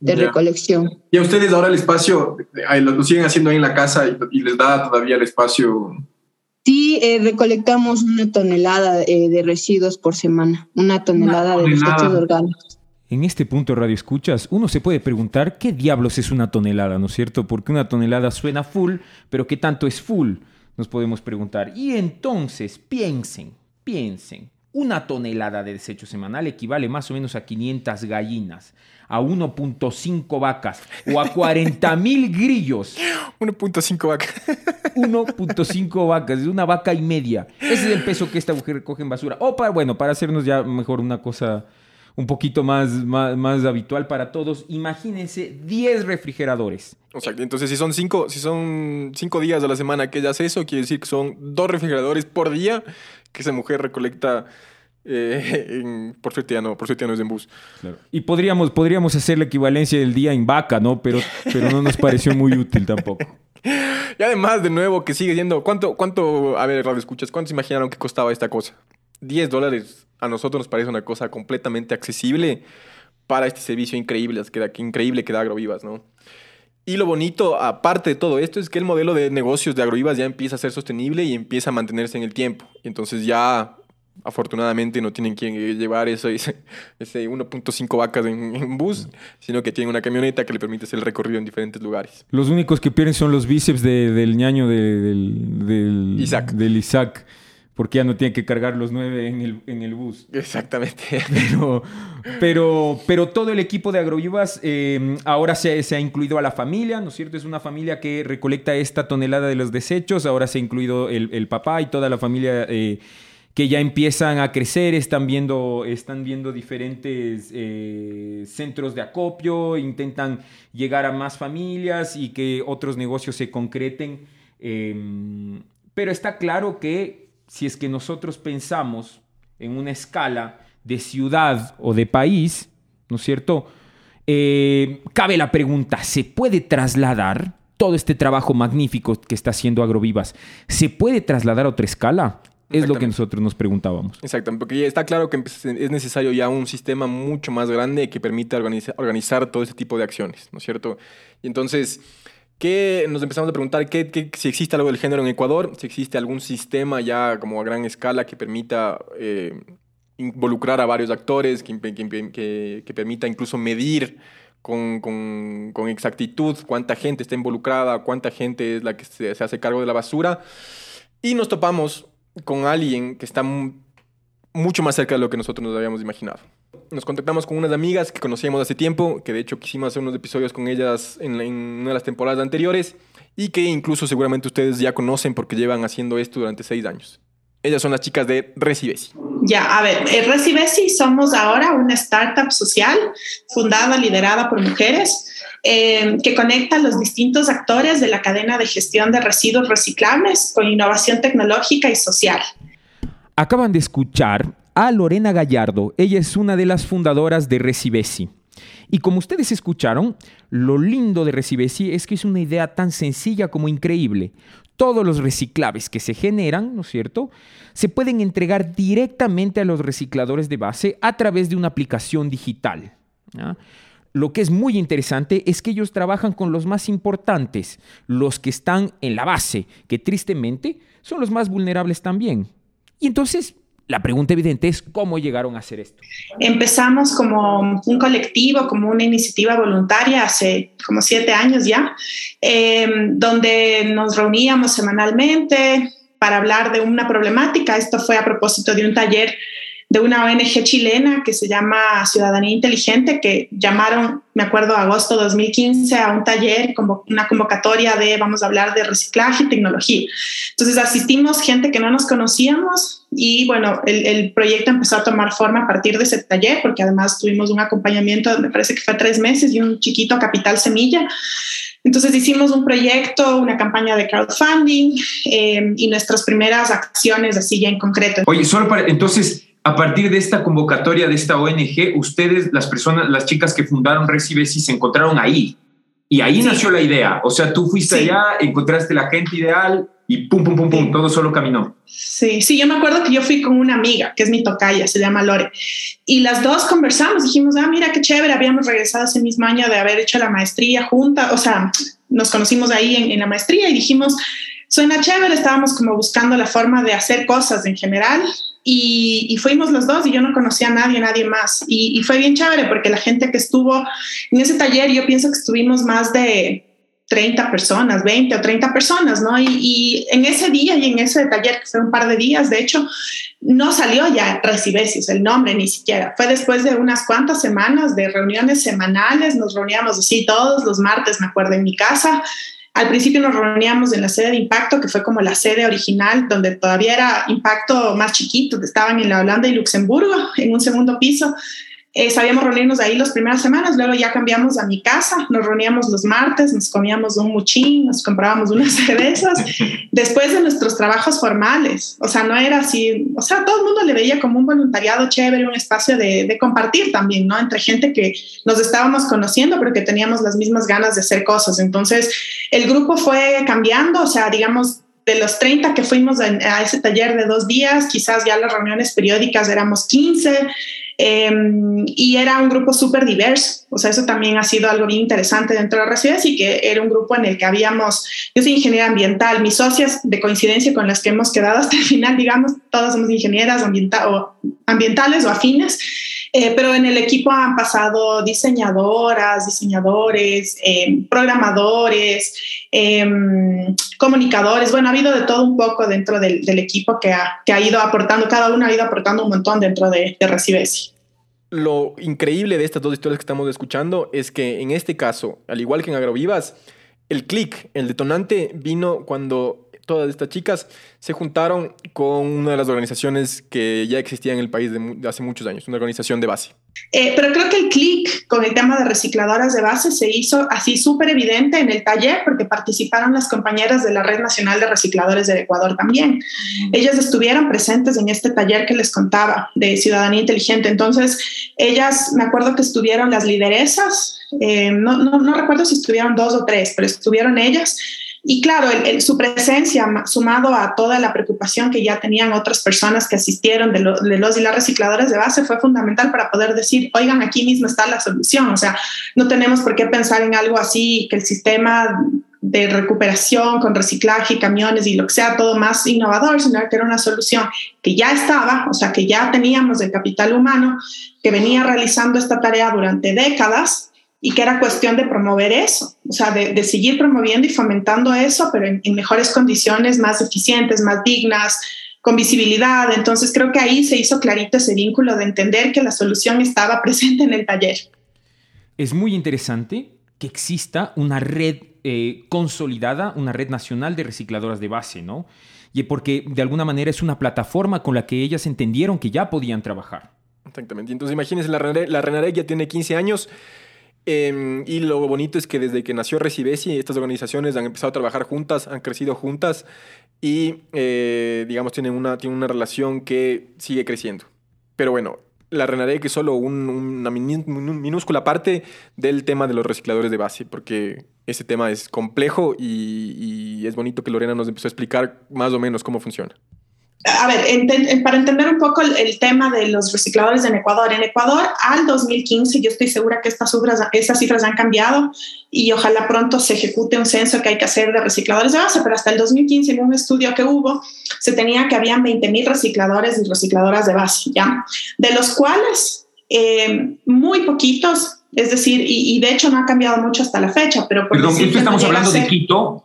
de Ya. recolección. Y a ustedes ahora el espacio, ahí lo, siguen haciendo ahí en la casa y, y les da todavía el espacio. Sí, eh, recolectamos una tonelada eh, de residuos por semana, una tonelada de tonelada. desechos orgánicos. En este punto, Radio Escuchas, uno se puede preguntar qué diablos es una tonelada, ¿no es cierto? Porque una tonelada suena full, pero ¿qué tanto es full? Nos podemos preguntar. Y entonces, piensen, piensen. Una tonelada de desecho semanal equivale más o menos a 500 gallinas, a 1.5 vacas o a 40 mil grillos. 1.5 vaca. 1.5 vacas, es una vaca y media. Ese es el peso que esta mujer recoge en basura. O para, bueno, para hacernos ya mejor una cosa un poquito más, más, más habitual para todos, imagínense 10 refrigeradores. O sea, entonces si son cinco, si son cinco días a la semana que ella hace eso, quiere decir que son dos refrigeradores por día que esa mujer recolecta. Eh, en- por suerte ya no, por suerte ya no es en bus. Y podríamos, podríamos hacer la equivalencia del día en vaca, ¿no? Pero, pero no nos pareció muy útil tampoco. Y además, de nuevo, que sigue siendo. ¿Cuánto, cuánto, a ver, radio escuchas, cuánto se imaginaron que costaba esta cosa? 10 dólares a nosotros nos parece una cosa completamente accesible para este servicio increíble que da, que increíble que da Agrovivas, ¿no? Y lo bonito, aparte de todo esto, es que el modelo de negocios de Agrovivas ya empieza a ser sostenible y empieza a mantenerse en el tiempo. Entonces ya, afortunadamente, no tienen que llevar ese, ese, ese 1.5 vacas en, en bus, sino que tienen una camioneta que le permite hacer el recorrido en diferentes lugares. Los únicos que pierden son los bíceps de- del ñaño de- del, del, Isaac. del Isaac, porque ya no tiene que cargar los nueve en el, en el bus. Exactamente. Pero, pero, pero todo el equipo de Agrovivas eh, ahora se, se ha incluido a la familia, ¿no es cierto? Es una familia que recolecta esta tonelada de los desechos, ahora se ha incluido el, el papá y toda la familia eh, que ya empiezan a crecer, están viendo, están viendo diferentes eh, centros de acopio, intentan llegar a más familias y que otros negocios se concreten. eh, pero está claro que si es que nosotros pensamos en una escala de ciudad o de país, ¿no es cierto? Eh, cabe la pregunta, ¿se puede trasladar todo este trabajo magnífico que está haciendo Agrovivas? ¿Se puede trasladar a otra escala? Es lo que Exactamente. nosotros nos preguntábamos. Exacto, porque ya está claro que es necesario ya un sistema mucho más grande que permita organiza- organizar todo ese tipo de acciones, ¿no es cierto? Y entonces, ¿qué nos empezamos a preguntar qué, qué- si existe algo del género en Ecuador? Si existe algún sistema ya como a gran escala que permita eh, involucrar a varios actores, que, que impe- que- que permita incluso medir con, con- con exactitud cuánta gente está involucrada, cuánta gente es la que se, se hace cargo de la basura. Y nos topamos con alguien que está mu- mucho más cerca de lo que nosotros nos habíamos imaginado. Nos contactamos con unas amigas que conocíamos hace tiempo, que de hecho quisimos hacer unos episodios con ellas en, la- en una de las temporadas anteriores y que incluso seguramente ustedes ya conocen porque llevan haciendo esto durante seis años. Ellas son las chicas de Recibesi. Ya, a ver, eh, Recibesi somos ahora una startup social fundada, liderada por mujeres, eh, que conecta a los distintos actores de la cadena de gestión de residuos reciclables con innovación tecnológica y social. Acaban de escuchar a Lorena Gallardo. Ella es una de las fundadoras de Recibesi. Y como ustedes escucharon, lo lindo de Recibesi es que es una idea tan sencilla como increíble. Todos los reciclables que se generan, ¿no es cierto?, se pueden entregar directamente a los recicladores de base a través de una aplicación digital. ¿ya? Lo que es muy interesante es que ellos trabajan con los más importantes, los que están en la base, que tristemente son los más vulnerables también. Y entonces, la pregunta evidente es cómo llegaron a hacer esto. Empezamos como un colectivo, como una iniciativa voluntaria hace como siete años ya, eh, donde nos reuníamos semanalmente para hablar de una problemática. Esto fue a propósito de un taller de una ONG chilena que se llama Ciudadanía Inteligente, que llamaron, me acuerdo, agosto 2015 a un taller, una convocatoria de, vamos a hablar de reciclaje y tecnología. Entonces asistimos gente que no nos conocíamos y bueno, el, el proyecto empezó a tomar forma a partir de ese taller, porque además tuvimos un acompañamiento, me parece que fue tres meses y un chiquito capital semilla. Entonces hicimos un proyecto, una campaña de crowdfunding eh, y nuestras primeras acciones así ya en concreto. Oye, solo para, entonces, a partir de esta convocatoria de esta ONG, ustedes, las personas, las chicas que fundaron Recibesi, se encontraron ahí. Y ahí nació la idea. O sea, tú fuiste allá, encontraste la gente ideal y pum, pum, pum, pum, todo solo caminó. Sí, sí, yo me acuerdo que yo fui con una amiga, que es mi tocaya, se llama Lore, y las dos conversamos, dijimos, ah, mira qué chévere, habíamos regresado ese mismo año de haber hecho la maestría junta, o sea, nos conocimos ahí en, en la maestría y dijimos, suena chévere, estábamos como buscando la forma de hacer cosas en general y, fuimos los dos y yo no conocía a nadie, nadie más. Y, y, fue bien chévere porque la gente que estuvo en ese taller, yo pienso que estuvimos más de 30 personas, 20 o 30 personas, ¿no? Y, en ese día y en ese taller, que fue un par de días, de hecho, no salió ya Recibesios, el nombre ni siquiera. Fue después de unas cuantas semanas de reuniones semanales, nos reuníamos así todos los martes, me acuerdo, en mi casa al principio nos reuníamos en la sede de Impacto, que fue como la sede original, donde todavía era Impacto más chiquito, que estaban en la Holanda y Luxemburgo, en un segundo piso. Eh, sabíamos reunirnos ahí las primeras semanas, luego ya cambiamos a mi casa, nos reuníamos los martes, nos comíamos un muchín, nos comprábamos unas cervezas, después de nuestros trabajos formales, o sea, no era así, o sea, todo el mundo le veía como un voluntariado chévere, un espacio de, de compartir también, ¿no? Entre gente que nos estábamos conociendo, pero que teníamos las mismas ganas de hacer cosas. Entonces, el grupo fue cambiando, o sea, digamos, de los 30 que fuimos a, ese taller de dos días, quizás ya las reuniones periódicas éramos 15, Em, y era un grupo súper diverso, o sea, eso también ha sido algo bien interesante dentro de la residencia y que era un grupo en el que habíamos, yo soy ingeniera ambiental, mis socias de coincidencia con las que hemos quedado hasta el final, digamos, todas somos ingenieras o ambientales o afines, eh, pero en el equipo han pasado diseñadoras, diseñadores, em, programadores, em, comunicadores, bueno, ha habido de todo un poco dentro del, equipo que ha, que ha, ido aportando, cada uno ha ido aportando un montón dentro de, de Recibesi. Lo increíble de estas dos historias que estamos escuchando es que en este caso, al igual que en Agrovivas, el clic, el detonante vino cuando todas estas chicas se juntaron con una de las organizaciones que ya existía en el país de, hace muchos años, una organización de base. Eh, pero creo que el clic con el tema de recicladoras de base se hizo así súper evidente en el taller porque participaron las compañeras de la Red Nacional de Recicladores del Ecuador también. Ellas estuvieron presentes en este taller que les contaba de Ciudadanía Inteligente. Entonces, ellas, me acuerdo que estuvieron las lideresas, eh, no, no, no recuerdo si estuvieron dos o tres, pero estuvieron ellas y claro, su presencia, sumado a toda la preocupación que ya tenían otras personas que asistieron de, los y las recicladoras de base, fue fundamental para poder decir, oigan, aquí mismo está la solución. O sea, no tenemos por qué pensar en algo así, que el sistema de recuperación con reciclaje, camiones y lo que sea, todo más innovador, sino que era una solución que ya estaba, o sea, que ya teníamos el capital humano que venía realizando esta tarea durante décadas y que era cuestión de promover eso, o sea, de, seguir promoviendo y fomentando eso, pero en, mejores condiciones, más eficientes, más dignas, con visibilidad. Entonces creo que ahí se hizo clarito ese vínculo de entender que la solución estaba presente en el taller. Es muy interesante que exista una red eh, consolidada, una red nacional de recicladoras de base, ¿no? Y porque de alguna manera es una plataforma con la que ellas entendieron que ya podían trabajar. Exactamente. Entonces imagínense, la, la Renarec ya tiene 15 años Em, y lo bonito es que desde que nació Recibesi, estas organizaciones han empezado a trabajar juntas, han crecido juntas y, eh, digamos, tienen una, tienen una relación que sigue creciendo. Pero bueno, la Renarec es solo una minúscula parte del tema de los recicladores de base, porque ese tema es complejo y es bonito que Lorena nos empezó a explicar más o menos cómo funciona a ver, para entender un poco el, tema de los recicladores en Ecuador. En Ecuador, al 2015, yo estoy segura que estas cifras, estas cifras han cambiado y ojalá pronto se ejecute un censo que hay que hacer de recicladores de base, pero hasta el 2015, en un estudio que hubo, se tenía que habían 20.000 recicladores y recicladoras de base, ¿ya? De los cuales eh, muy poquitos, es decir, y, de hecho no ha cambiado mucho hasta la fecha, pero... Por Perdón, estamos hablando de Quito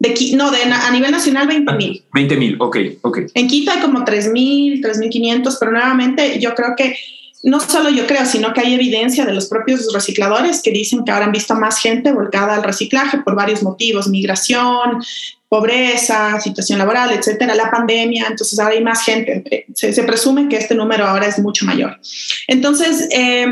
De, no, de, a nivel nacional 20 mil. 20 mil, ok, ok. En Quito hay como 3 mil, 3 mil 500, pero nuevamente yo creo que no solo yo creo, sino que hay evidencia de los propios recicladores que dicen que ahora han visto más gente volcada al reciclaje por varios motivos, migración, pobreza, situación laboral, etcétera, la pandemia, entonces ahora hay más gente. Se, se presume que este número ahora es mucho mayor. Entonces, eh,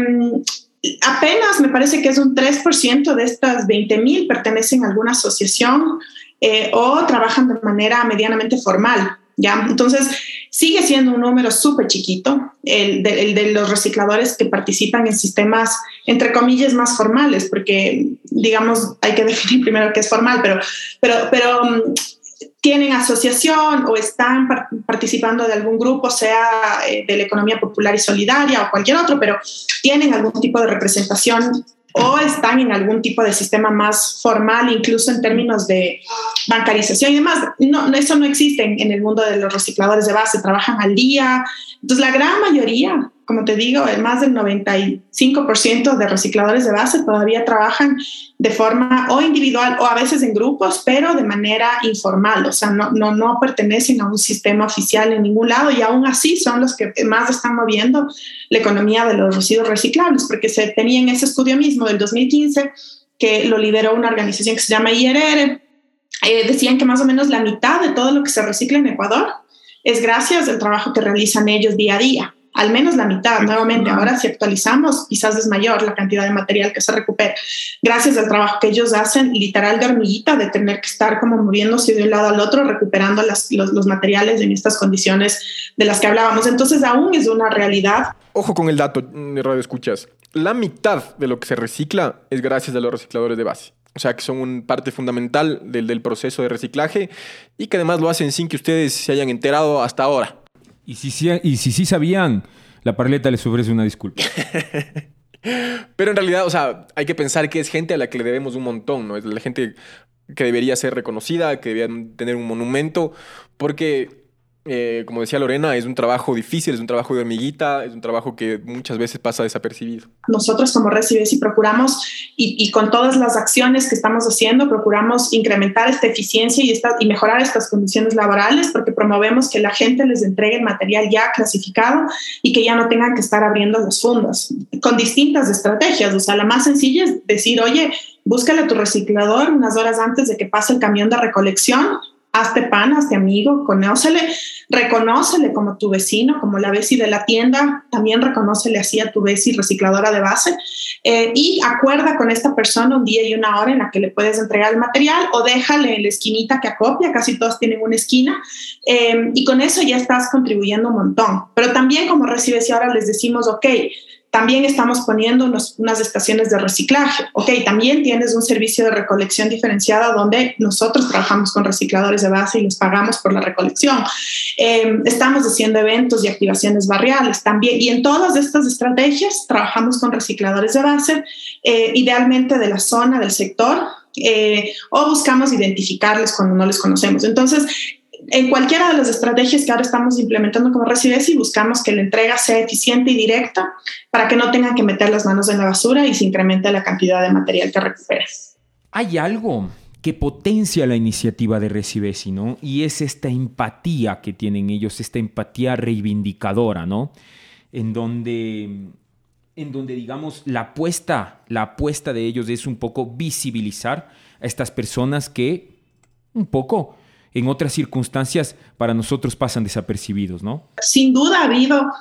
apenas me parece que es un 3% de estas 20 mil pertenecen a alguna asociación eh, o trabajan de manera medianamente formal. ¿ya? Entonces, sigue siendo un número súper chiquito el de, los recicladores que participan en sistemas, entre comillas, más formales, porque, digamos, hay que definir primero qué es formal, pero, pero, pero mm, tienen asociación o están participando de algún grupo, sea eh, de la economía popular y solidaria o cualquier otro, pero tienen algún tipo de representación o están en algún tipo de sistema más formal, incluso en términos de bancarización y demás. No, eso no existe en, el mundo de los recicladores de base, trabajan al día. Entonces, la gran mayoría como te digo, el más del 95% de recicladores de base todavía trabajan de forma o individual o a veces en grupos, pero de manera informal, o sea, no, no, no pertenecen a un sistema oficial en ningún lado y aún así son los que más están moviendo la economía de los residuos reciclables, porque se tenía en ese estudio mismo del 2015 que lo lideró una organización que se llama IRR, eh, decían que más o menos la mitad de todo lo que se recicla en Ecuador es gracias al trabajo que realizan ellos día a día al menos la mitad. Nuevamente, ahora si actualizamos, quizás es mayor la cantidad de material que se recupera. Gracias al trabajo que ellos hacen, literal de hormiguita, de tener que estar como moviéndose de un lado al otro, recuperando las, los, los materiales en estas condiciones de las que hablábamos. Entonces, aún es una realidad. Ojo con el dato, Radio Escuchas. La mitad de lo que se recicla es gracias a los recicladores de base. O sea, que son una parte fundamental del, del proceso de reciclaje y que además lo hacen sin que ustedes se hayan enterado hasta ahora. Y si, si, y si sí sabían, la parleta les ofrece una disculpa. Pero en realidad, o sea, hay que pensar que es gente a la que le debemos un montón, ¿no? Es la gente que debería ser reconocida, que debería tener un monumento, porque eh, como decía Lorena, es un trabajo difícil, es un trabajo de hormiguita, es un trabajo que muchas veces pasa desapercibido. Nosotros como Recibes y procuramos, y, y, con todas las acciones que estamos haciendo, procuramos incrementar esta eficiencia y, esta, y mejorar estas condiciones laborales porque promovemos que la gente les entregue el material ya clasificado y que ya no tengan que estar abriendo los fondos con distintas estrategias. O sea, la más sencilla es decir, oye, búscale a tu reciclador unas horas antes de que pase el camión de recolección hazte pan, hazte amigo, conócele, reconócele como tu vecino, como la veci de la tienda, también reconócele así a tu veci recicladora de base eh, y acuerda con esta persona un día y una hora en la que le puedes entregar el material o déjale en la esquinita que acopia, casi todos tienen una esquina eh, y con eso ya estás contribuyendo un montón. Pero también como recibes y ahora les decimos, ok, también estamos poniendo unos, unas estaciones de reciclaje. Ok, también tienes un servicio de recolección diferenciada donde nosotros trabajamos con recicladores de base y les pagamos por la recolección. Eh, estamos haciendo eventos y activaciones barriales también. Y en todas estas estrategias trabajamos con recicladores de base, eh, idealmente de la zona, del sector, eh, o buscamos identificarles cuando no les conocemos. Entonces, en cualquiera de las estrategias que ahora estamos implementando como y buscamos que la entrega sea eficiente y directa para que no tengan que meter las manos en la basura y se incremente la cantidad de material que recuperes. Hay algo que potencia la iniciativa de Recibesi, ¿no? Y es esta empatía que tienen ellos, esta empatía reivindicadora, ¿no? En donde, en donde digamos, la apuesta, la apuesta de ellos es un poco visibilizar a estas personas que un poco en otras circunstancias para nosotros pasan desapercibidos, ¿no? Sin duda ha habido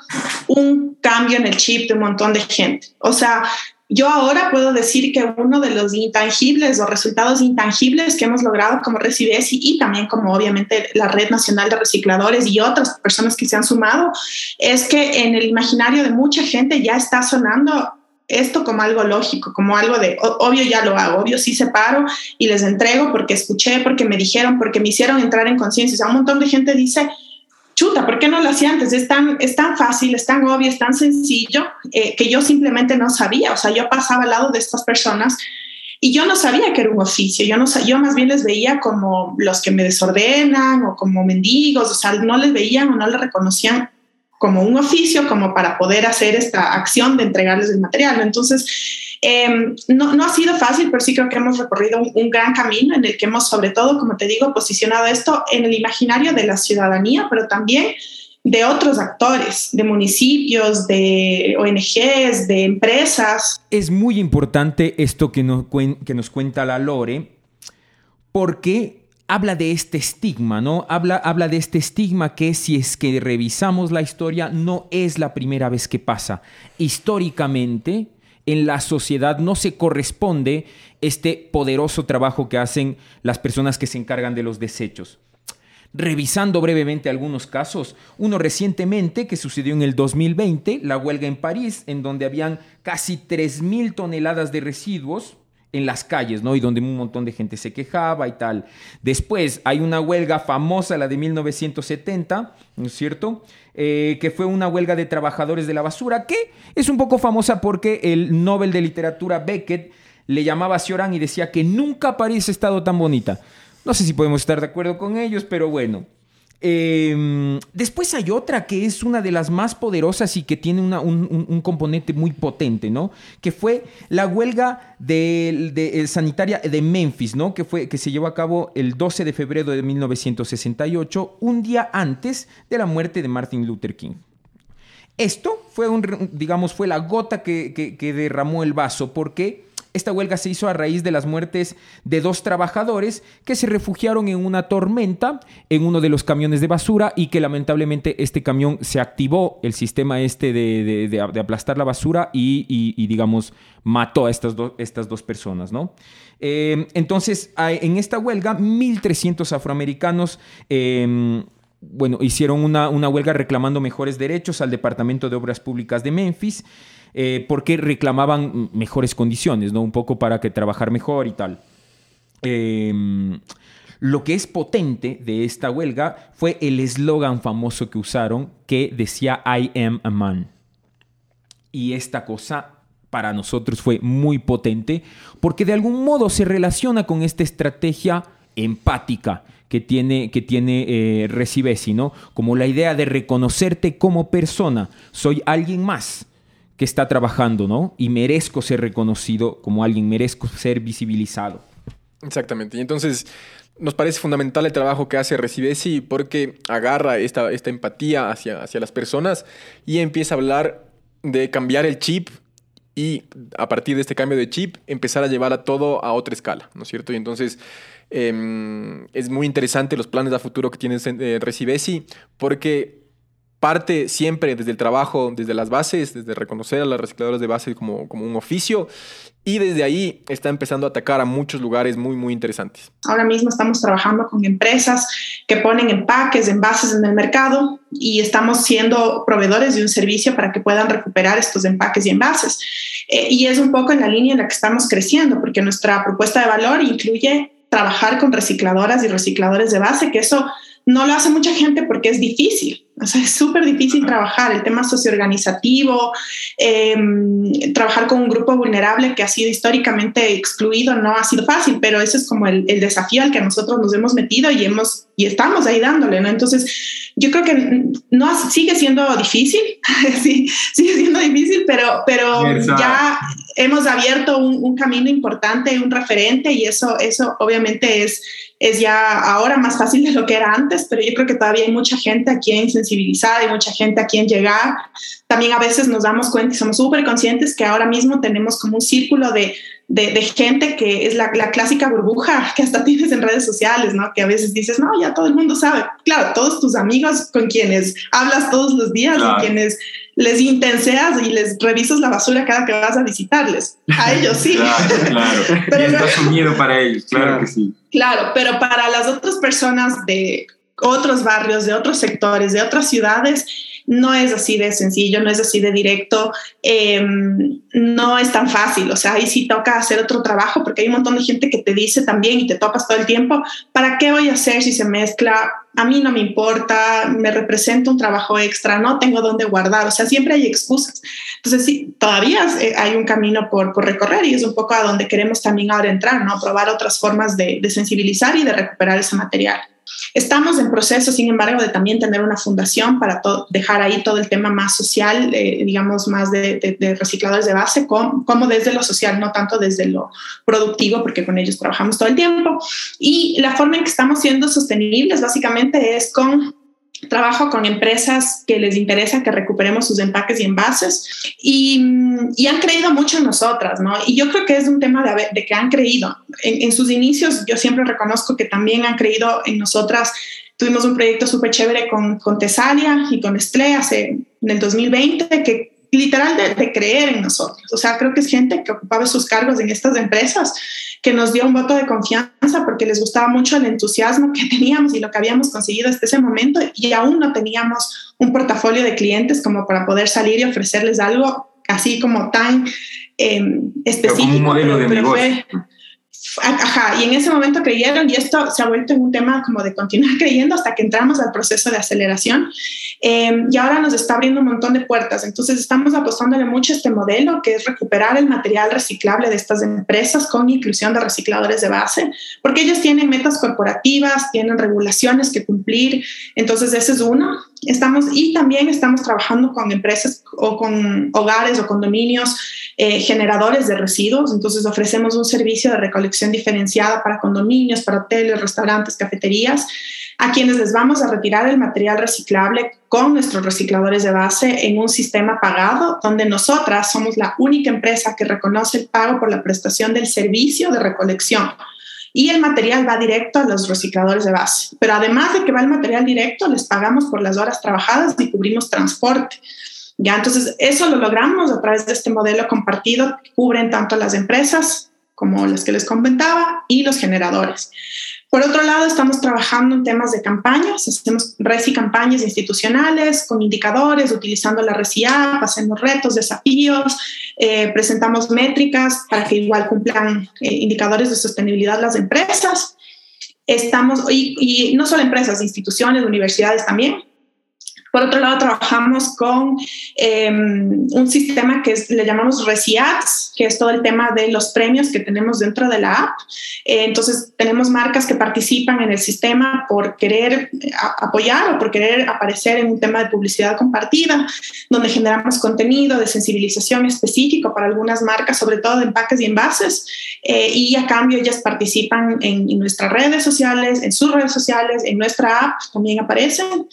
un cambio en el chip de un montón de gente. O sea, yo ahora puedo decir que uno de los intangibles o resultados intangibles que hemos logrado como Recibes y, y, también como obviamente la Red Nacional de Recicladores y otras personas que se han sumado es que en el imaginario de mucha gente ya está sonando esto como algo lógico, como algo de, obvio ya lo hago, obvio sí separo y les entrego porque escuché, porque me dijeron, porque me hicieron entrar en conciencia. O sea, un montón de gente dice, chuta, ¿por qué no lo hacía antes? Es tan, es tan fácil, es tan obvio, es tan sencillo eh, que yo simplemente no sabía. O sea, yo pasaba al lado de estas personas y yo no sabía que era un oficio. Yo, no, yo más bien les veía como los que me desordenan o como mendigos. O sea, no les veían o no les reconocían como un oficio, como para poder hacer esta acción de entregarles el material. Entonces, Em, no, no, ha sido fácil, pero sí creo que hemos recorrido un, gran camino en el que hemos, sobre todo, como te digo, posicionado esto en el imaginario de la ciudadanía, pero también de otros actores, de municipios, de ONGs, de empresas. Es muy importante esto que nos, que nos cuenta la Lore, porque habla de este estigma, ¿no? Habla, habla de este estigma que si es que revisamos la historia, no es la primera vez que pasa. Históricamente, en la sociedad no se corresponde este poderoso trabajo que hacen las personas que se encargan de los desechos. Revisando brevemente algunos casos, uno recientemente que sucedió en el 2020, la huelga en París, en donde habían casi 3.000 toneladas de residuos en las calles, ¿no? Y donde un montón de gente se quejaba y tal. Después hay una huelga famosa, la de 1970, ¿no es cierto? Eh, que fue una huelga de trabajadores de la basura, que es un poco famosa porque el Nobel de Literatura Beckett le llamaba a Cioran y decía que nunca París ha estado tan bonita. No sé si podemos estar de acuerdo con ellos, pero bueno. Em, después hay otra que es una de las más poderosas y que tiene un, componente muy potente, ¿no? Que fue la huelga sanitaria de Memphis, ¿no? Que, fue, que se llevó a cabo el 12 de febrero de 1968, un día antes de la muerte de Martin Luther King. Esto fue, un, digamos, fue la gota que, que derramó el vaso, porque esta huelga se hizo a raíz de las muertes de dos trabajadores que se refugiaron en una tormenta en uno de los camiones de basura y que lamentablemente este camión se activó el sistema este de, aplastar la basura y, digamos, mató a estas, estas dos personas, ¿no? Eh, entonces, en esta huelga, 1.300 afroamericanos... Em, bueno, hicieron una, una huelga reclamando mejores derechos al Departamento de Obras Públicas de Memphis eh, porque reclamaban mejores condiciones, ¿no? Un poco para que trabajar mejor y tal. Em, lo que es potente de esta huelga fue el eslogan famoso que usaron que decía I am a man. Y esta cosa para nosotros fue muy potente porque de algún modo se relaciona con esta estrategia empática que tiene, que tiene eh, Recibesi, ¿no? Como la idea de reconocerte como persona. Soy alguien más que está trabajando, ¿no? Y merezco ser reconocido como alguien, merezco ser visibilizado. Exactamente. Y entonces nos parece fundamental el trabajo que hace Recibesi porque agarra esta, esta empatía hacia, hacia las personas y empieza a hablar de cambiar el chip y a partir de este cambio de chip empezar a llevar a todo a otra escala, ¿no es cierto? Y entonces em, es muy interesante los planes a futuro que tiene eh, porque parte siempre desde el trabajo, desde las bases, desde reconocer a las recicladoras de base como, como un oficio y desde ahí está empezando a atacar a muchos lugares muy, muy interesantes. Ahora mismo estamos trabajando con empresas que ponen empaques, envases en el mercado y estamos siendo proveedores de un servicio para que puedan recuperar estos empaques y envases. Eh, y es un poco en la línea en la que estamos creciendo, porque nuestra propuesta de valor incluye trabajar con recicladoras y recicladores de base, que eso no lo hace mucha gente porque es difícil. O sea, es súper difícil trabajar el tema socioorganizativo, eh, trabajar con un grupo vulnerable que ha sido históricamente excluido no ha sido fácil, pero ese es como el, desafío al que nosotros nos hemos metido y, hemos, y estamos ahí dándole, ¿no? Entonces, yo creo que no, sigue siendo difícil, sí, sigue siendo difícil, pero, pero ya hemos abierto un, un camino importante, un referente y eso, eso obviamente es es ya ahora más fácil de lo que era antes, pero yo creo que todavía hay mucha gente a quien sensibilizar, hay mucha gente a quien llegar. También a veces nos damos cuenta y somos súper conscientes que ahora mismo tenemos como un círculo de, de, gente que es la, la, clásica burbuja que hasta tienes en redes sociales, ¿no? Que a veces dices, no, ya todo el mundo sabe. Claro, todos tus amigos con quienes hablas todos los días, con quienes les intenseas y les revisas la basura cada que vas a visitarles. A ellos sí. claro, claro. pero y está sumido para ellos, claro, que sí. Claro, pero para las otras personas de otros barrios, de otros sectores, de otras ciudades, no es así de sencillo, no es así de directo, em, no es tan fácil, o sea, ahí sí toca hacer otro trabajo porque hay un montón de gente que te dice también y te topas todo el tiempo, ¿para qué voy a hacer si se mezcla a mí no me importa, me representa un trabajo extra, no tengo dónde guardar, o sea, siempre hay excusas. Entonces, sí, todavía eh, hay un camino por, por recorrer y es un poco a donde queremos también ahora entrar, ¿no? Probar otras formas de, de sensibilizar y de recuperar ese material. Estamos en proceso, sin embargo, de también tener una fundación para dejar ahí todo el tema más social, eh, digamos, más de, recicladores de base, como, desde lo social, no tanto desde lo productivo, porque con ellos trabajamos todo el tiempo. Y la forma en que estamos siendo sostenibles básicamente es con trabajo con empresas que les interesa que recuperemos sus empaques y envases y, han creído mucho en nosotras, ¿no? Y yo creo que es un tema de, de que han creído. En, sus inicios yo siempre reconozco que también han creído en nosotras. Tuvimos un proyecto súper chévere con, con Tesalia y con Estlé hace en el 2020 que literal de, creer en nosotros. O sea, creo que es gente que ocupaba sus cargos en estas empresas que nos dio un voto de confianza porque les gustaba mucho el entusiasmo que teníamos y lo que habíamos conseguido hasta ese momento y aún no teníamos un portafolio de clientes como para poder salir y ofrecerles algo así como tan eh, específico. Como un modelo de negocio. Ajá, y en ese momento creyeron y esto se ha vuelto en un tema como de continuar creyendo hasta que entramos al proceso de aceleración em, y ahora nos está abriendo un montón de puertas. Entonces estamos apostándole mucho a este modelo que es recuperar el material reciclable de estas empresas con inclusión de recicladores de base, porque ellos tienen metas corporativas, tienen regulaciones que cumplir. Entonces ese es uno. Estamos, y también estamos trabajando con empresas o con hogares o condominios eh, generadores de residuos. Entonces ofrecemos un servicio de recolección diferenciada para condominios, para hoteles, restaurantes, cafeterías, a quienes les vamos a retirar el material reciclable con nuestros recicladores de base en un sistema pagado, donde nosotras somos la única empresa que reconoce el pago por la prestación del servicio de recolección y el material va directo a los recicladores de base. Pero además de que va el material directo, les pagamos por las horas trabajadas y cubrimos transporte. Ya, entonces eso lo logramos a través de este modelo compartido cubren tanto las empresas como las que les comentaba y los generadores. Por otro lado, estamos trabajando en temas de campañas, hacemos RESI campañas institucionales con indicadores, utilizando la RESI App, hacemos retos, desafíos, eh, presentamos métricas para que igual cumplan eh, indicadores de sostenibilidad las empresas. Estamos, y, y no solo empresas, instituciones, universidades también, por otro lado, trabajamos con em, un sistema que le llamamos Resiats, que es todo el tema de los premios que tenemos dentro de la app. Eh, entonces, tenemos marcas que participan en el sistema por querer eh, apoyar o por querer aparecer en un tema de publicidad compartida, donde generamos contenido de sensibilización específico para algunas marcas, sobre todo de empaques y envases, eh, y a cambio ellas participan en, en, nuestras redes sociales, en sus redes sociales, en nuestra app también aparecen.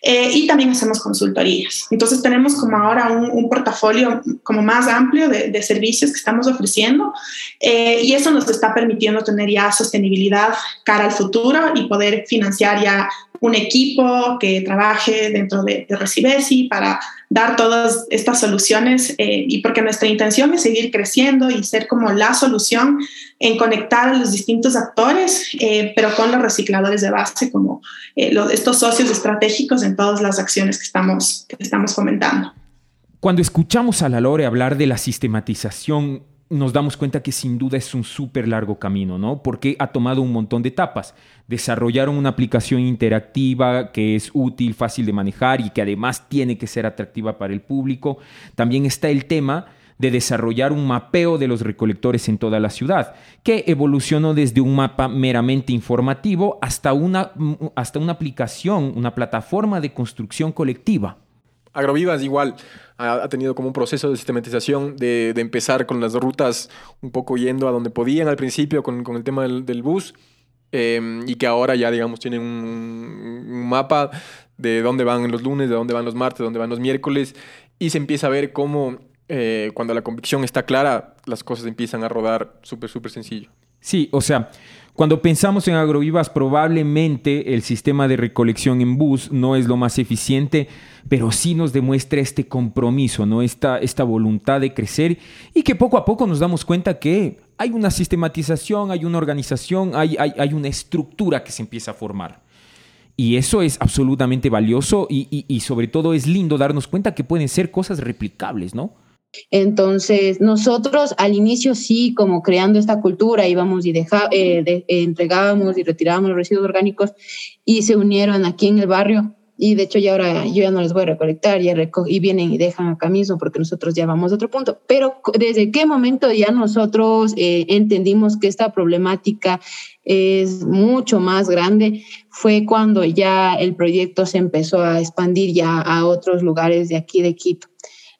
Eh, y también hacemos consultorías. Entonces tenemos como ahora un, portafolio como más amplio de, servicios que estamos ofreciendo eh, y eso nos está permitiendo tener ya sostenibilidad cara al futuro y poder financiar ya un equipo que trabaje dentro de, de Recibesi para dar todas estas soluciones eh, y porque nuestra intención es seguir creciendo y ser como la solución en conectar a los distintos actores, eh, pero con los recicladores de base como eh, estos socios estratégicos en todas las acciones que estamos, que estamos comentando. Cuando escuchamos a la Lore hablar de la sistematización nos damos cuenta que sin duda es un súper largo camino, ¿no? Porque ha tomado un montón de etapas. Desarrollaron una aplicación interactiva que es útil, fácil de manejar y que además tiene que ser atractiva para el público. También está el tema de desarrollar un mapeo de los recolectores en toda la ciudad, que evolucionó desde un mapa meramente informativo hasta una, hasta una aplicación, una plataforma de construcción colectiva. Agrovivas igual ha, tenido como un proceso de sistematización de, empezar con las rutas un poco yendo a donde podían al principio con, el tema del, bus em, y que ahora ya digamos tienen un, mapa de dónde van los lunes, de dónde van los martes, de dónde van los miércoles y se empieza a ver cómo eh, cuando la convicción está clara las cosas empiezan a rodar súper, súper sencillo. Sí, o sea, cuando pensamos en agrovivas, probablemente el sistema de recolección en bus no es lo más eficiente, pero sí nos demuestra este compromiso, ¿no? esta, esta voluntad de crecer y que poco a poco nos damos cuenta que hay una sistematización, hay una organización, hay, hay, una estructura que se empieza a formar. Y eso es absolutamente valioso y, y sobre todo es lindo darnos cuenta que pueden ser cosas replicables, ¿no? Entonces, nosotros al inicio sí, como creando esta cultura, íbamos y deja, eh, entregábamos y retirábamos los residuos orgánicos y se unieron aquí en el barrio. Y de hecho ya ahora yo ya no les voy a recolectar, ya y vienen y dejan acá mismo porque nosotros ya vamos a otro punto. Pero desde qué momento ya nosotros eh, entendimos que esta problemática es mucho más grande fue cuando ya el proyecto se empezó a expandir ya a otros lugares de aquí de Quito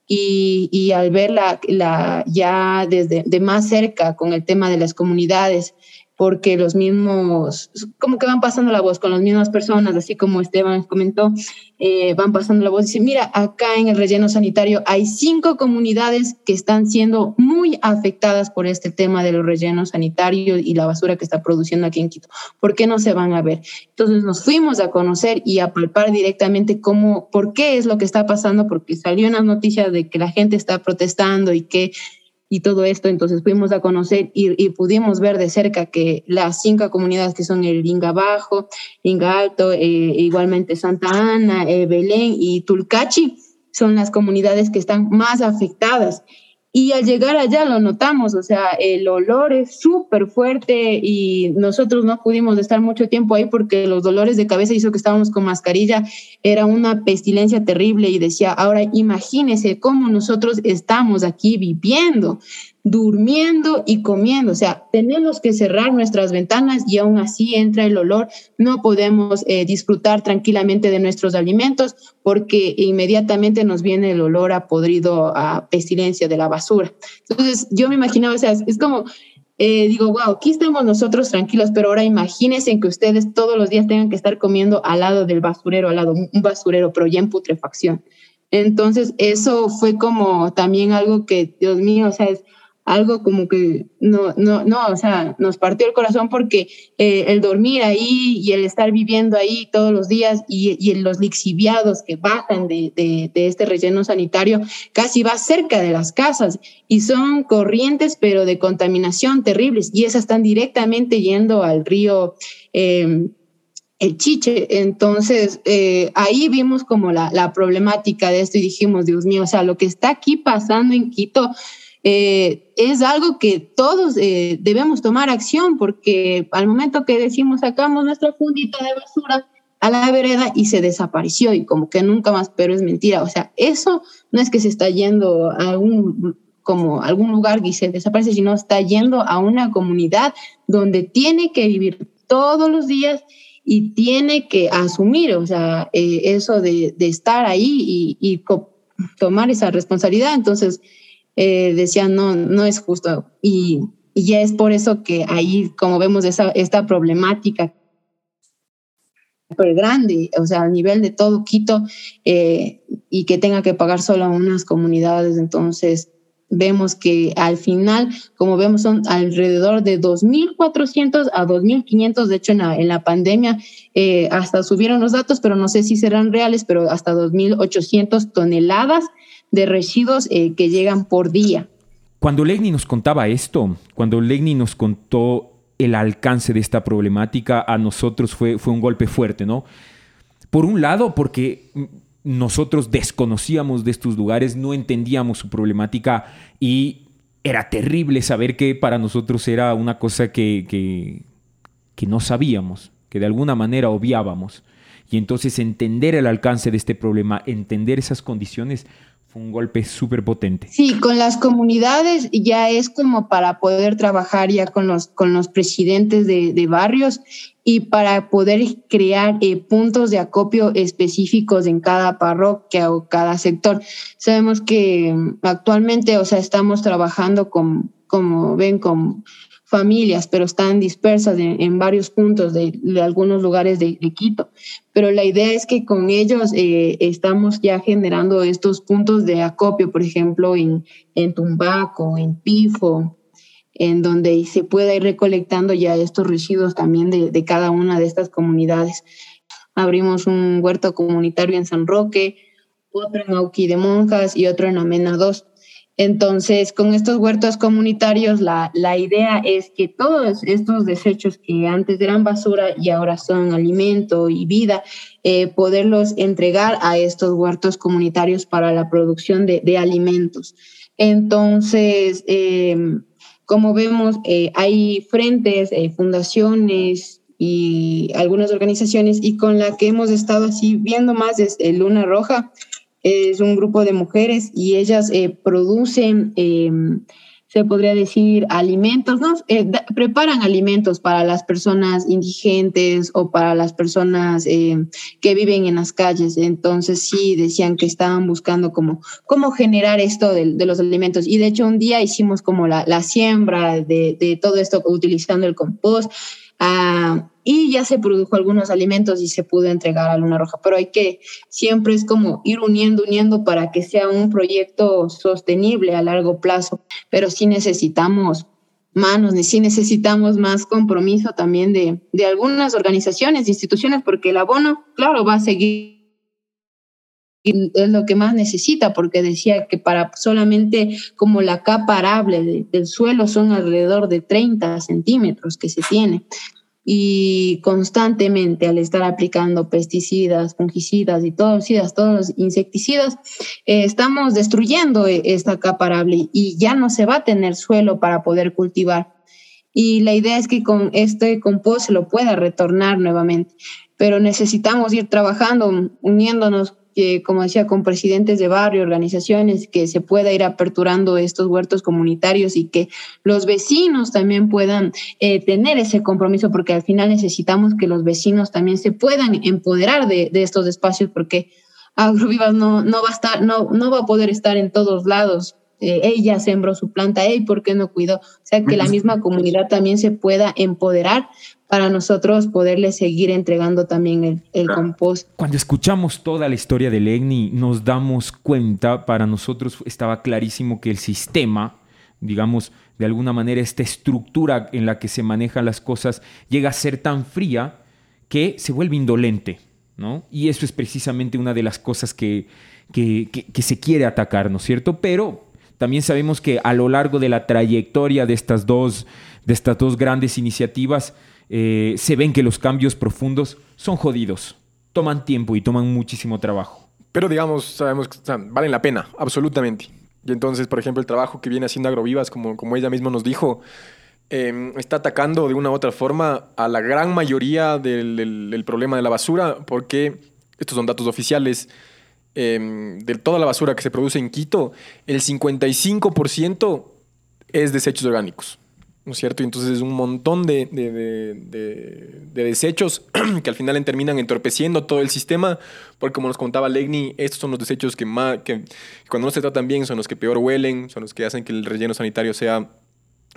y, y al verla la, ya desde de más cerca con el tema de las comunidades, porque los mismos, como que van pasando la voz con las mismas personas, así como Esteban comentó, eh, van pasando la voz y dicen, mira, acá en el relleno sanitario hay cinco comunidades que están siendo muy afectadas por este tema de los rellenos sanitarios y la basura que está produciendo aquí en Quito. ¿Por qué no se van a ver? Entonces nos fuimos a conocer y a palpar directamente cómo, por qué es lo que está pasando, porque salió una noticia de que la gente está protestando y que y todo esto. Entonces fuimos a conocer y, pudimos ver de cerca que las cinco comunidades que son el Inga Bajo, Inga Alto, eh, igualmente Santa Ana, eh, Belén y Tulcachi son las comunidades que están más afectadas. Y al llegar allá lo notamos, o sea, el olor es súper fuerte y nosotros no pudimos estar mucho tiempo ahí porque los dolores de cabeza hizo que estábamos con mascarilla, era una pestilencia terrible y decía, ahora imagínese cómo nosotros estamos aquí viviendo durmiendo y comiendo. O sea, tenemos que cerrar nuestras ventanas y aún así entra el olor. No podemos eh, disfrutar tranquilamente de nuestros alimentos porque inmediatamente nos viene el olor a podrido, a pestilencia de la basura. Entonces, yo me imaginaba, o sea, es como, eh, digo, wow, aquí estamos nosotros tranquilos, pero ahora imagínense que ustedes todos los días tengan que estar comiendo al lado del basurero, al lado un basurero, pero ya en putrefacción. Entonces, eso fue como también algo que, Dios mío, o sea, es algo como que no, no, no, o sea, nos partió el corazón porque eh, el dormir ahí y el estar viviendo ahí todos los días y, y los lixiviados que bajan de, de, este relleno sanitario casi va cerca de las casas y son corrientes pero de contaminación terribles y esas están directamente yendo al río. Eh, el chiche. Entonces, eh, ahí vimos como la, la, problemática de esto y dijimos, Dios mío, o sea, lo que está aquí pasando en Quito eh, es algo que todos eh, debemos tomar acción porque al momento que decimos sacamos nuestra fundita de basura a la vereda y se desapareció y como que nunca más, pero es mentira. O sea, eso no es que se está yendo a algún como algún lugar y se desaparece, sino está yendo a una comunidad donde tiene que vivir todos los días y tiene que asumir, o sea, eh, eso de, estar ahí y tomar esa responsabilidad. Entonces, eh, decían, no, no es justo. Y, ya es por eso que ahí, como vemos esa, esta problemática súper grande, o sea, a nivel de todo Quito, eh, y que tenga que pagar solo a unas comunidades, entonces vemos que al final, como vemos, son alrededor de 2.400 a 2.500, de hecho en la, en la pandemia eh, hasta subieron los datos, pero no sé si serán reales, pero hasta 2.800 toneladas de residuos eh, que llegan por día. Cuando Legni nos contaba esto, cuando Legni nos contó el alcance de esta problemática, a nosotros fue, fue un golpe fuerte, ¿no? Por un lado, porque nosotros desconocíamos de estos lugares, no entendíamos su problemática y era terrible saber que para nosotros era una cosa que, que, que no sabíamos, que de alguna manera obviábamos. Y entonces entender el alcance de este problema, entender esas condiciones, fue un golpe súper potente. Sí, con las comunidades ya es como para poder trabajar ya con los, con los presidentes de, barrios y para poder crear eh, puntos de acopio específicos en cada parroquia o cada sector. Sabemos que mm, actualmente, o sea, estamos trabajando con, como ven, con familias, pero están dispersas en, varios puntos de, algunos lugares de, Quito. Pero la idea es que con ellos eh, estamos ya generando estos puntos de acopio, por ejemplo, en, en Tumbaco, en Pifo, en donde se pueda ir recolectando ya estos residuos también de, de cada una de estas comunidades. Abrimos un huerto comunitario en San Roque, otro en Auqui de Monjas y otro en Amena 2 entonces, con estos huertos comunitarios, la, la, idea es que todos estos desechos que antes eran basura y ahora son alimento y vida, eh, poderlos entregar a estos huertos comunitarios para la producción de, de alimentos. Entonces, em, como vemos, eh, hay frentes, eh, fundaciones y algunas organizaciones y con la que hemos estado así viendo más es Luna Roja, es un grupo de mujeres y ellas producen em, se podría decir, alimentos, ¿no? Eh, preparan alimentos para las personas indigentes o para las personas eh, que viven en las calles. Entonces sí decían que estaban buscando como cómo generar esto de, de los alimentos. Y de hecho un día hicimos como la, la siembra de, de todo esto utilizando el compost. Ah, y ya se produjo algunos alimentos y se pudo entregar a Luna Roja, pero hay que siempre es como ir uniendo, uniendo para que sea un proyecto sostenible a largo plazo, pero sí necesitamos manos, sí necesitamos más compromiso también de, de algunas organizaciones, instituciones, porque el abono, claro, va a seguir es lo que más necesita, porque decía que para solamente como la capa arable del suelo son alrededor de 30 centímetros que se tiene y constantemente al estar aplicando pesticidas, fungicidas y todos, todos los insecticidas, eh, estamos destruyendo e, esta capa arable y ya no se va a tener suelo para poder cultivar. Y la idea es que con este compost se lo pueda retornar nuevamente, pero necesitamos ir trabajando, uniéndonos como decía, con presidentes de barrio, organizaciones, que se pueda ir aperturando estos huertos comunitarios y que los vecinos también puedan eh, tener ese compromiso, porque al final necesitamos que los vecinos también se puedan empoderar de, estos espacios, porque Agrovivas no, no, va a estar, no, no va a poder estar en todos lados. Eh, ella sembró su planta, ¿y ¿por qué no cuidó? O sea, que la misma comunidad también se pueda empoderar para nosotros poderle seguir entregando también el, compost. Cuando escuchamos toda la historia de Legni, nos damos cuenta, para nosotros estaba clarísimo que el sistema, digamos, de alguna manera esta estructura en la que se manejan las cosas llega a ser tan fría que se vuelve indolente, ¿no? Y eso es precisamente una de las cosas que, que, que se quiere atacar, ¿no es cierto? Pero también sabemos que a lo largo de la trayectoria de estas dos, de estas dos grandes iniciativas, eh, se ven que los cambios profundos son jodidos, toman tiempo y toman muchísimo trabajo. Pero digamos, sabemos que valen la pena, absolutamente. Y entonces, por ejemplo, el trabajo que viene haciendo Agrovivas, como, como ella misma nos dijo, em, está atacando de una u otra forma a la gran mayoría del, problema de la basura, porque estos son datos oficiales. Em, de toda la basura que se produce en Quito, el 55% es desechos orgánicos. ¿no es cierto? Y entonces es un montón de, de, desechos que al final terminan entorpeciendo todo el sistema, porque como nos contaba Legni, estos son los desechos que, más, que cuando no se tratan bien son los que peor huelen, son los que hacen que el relleno sanitario sea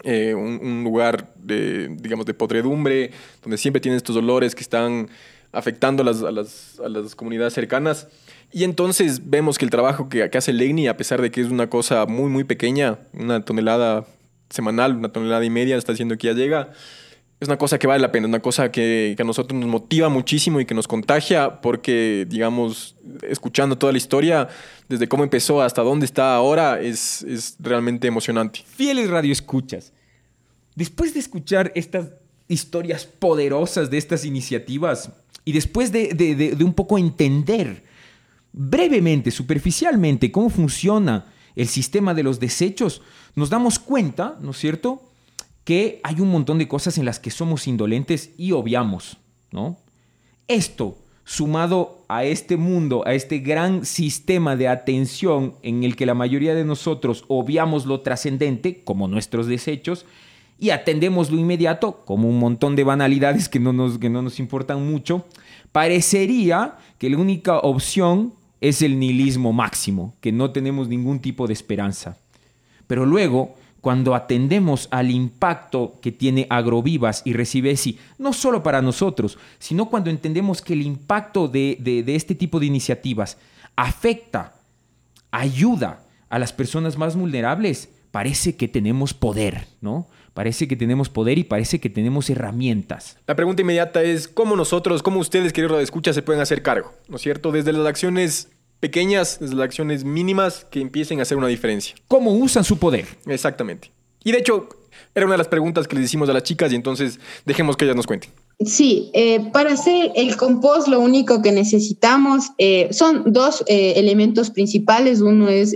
eh, un, lugar de, digamos, de podredumbre, donde siempre tienen estos olores que están afectando a las, a las, a las comunidades cercanas. Y entonces vemos que el trabajo que, que hace Legni, a pesar de que es una cosa muy, muy pequeña, una tonelada semanal, una tonelada y media, está diciendo que ya llega. Es una cosa que vale la pena, una cosa que, a nosotros nos motiva muchísimo y que nos contagia porque, digamos, escuchando toda la historia, desde cómo empezó hasta dónde está ahora, es, es realmente emocionante. Fieles Radio Escuchas, después de escuchar estas historias poderosas de estas iniciativas y después de, de un poco entender brevemente, superficialmente, cómo funciona el sistema de los desechos, nos damos cuenta, ¿no es cierto?, que hay un montón de cosas en las que somos indolentes y obviamos, ¿no? Esto, sumado a este mundo, a este gran sistema de atención en el que la mayoría de nosotros obviamos lo trascendente, como nuestros desechos, y atendemos lo inmediato, como un montón de banalidades que no nos, que no nos importan mucho, parecería que la única opción es el nihilismo máximo, que no tenemos ningún tipo de esperanza. Pero luego, cuando atendemos al impacto que tiene Agrovivas y Recibesi, no solo para nosotros, sino cuando entendemos que el impacto de, de este tipo de iniciativas afecta, ayuda a las personas más vulnerables, parece que tenemos poder, ¿no? Parece que tenemos poder y parece que tenemos herramientas. La pregunta inmediata es cómo nosotros, cómo ustedes, queridos escucha, se pueden hacer cargo, ¿no es cierto? Desde las acciones pequeñas, desde las acciones mínimas que empiecen a hacer una diferencia. ¿Cómo usan su poder? Exactamente. Y de hecho, era una de las preguntas que les hicimos a las chicas y entonces dejemos que ellas nos cuenten. Sí, eh, para hacer el compost lo único que necesitamos eh, son dos eh, elementos principales. Uno es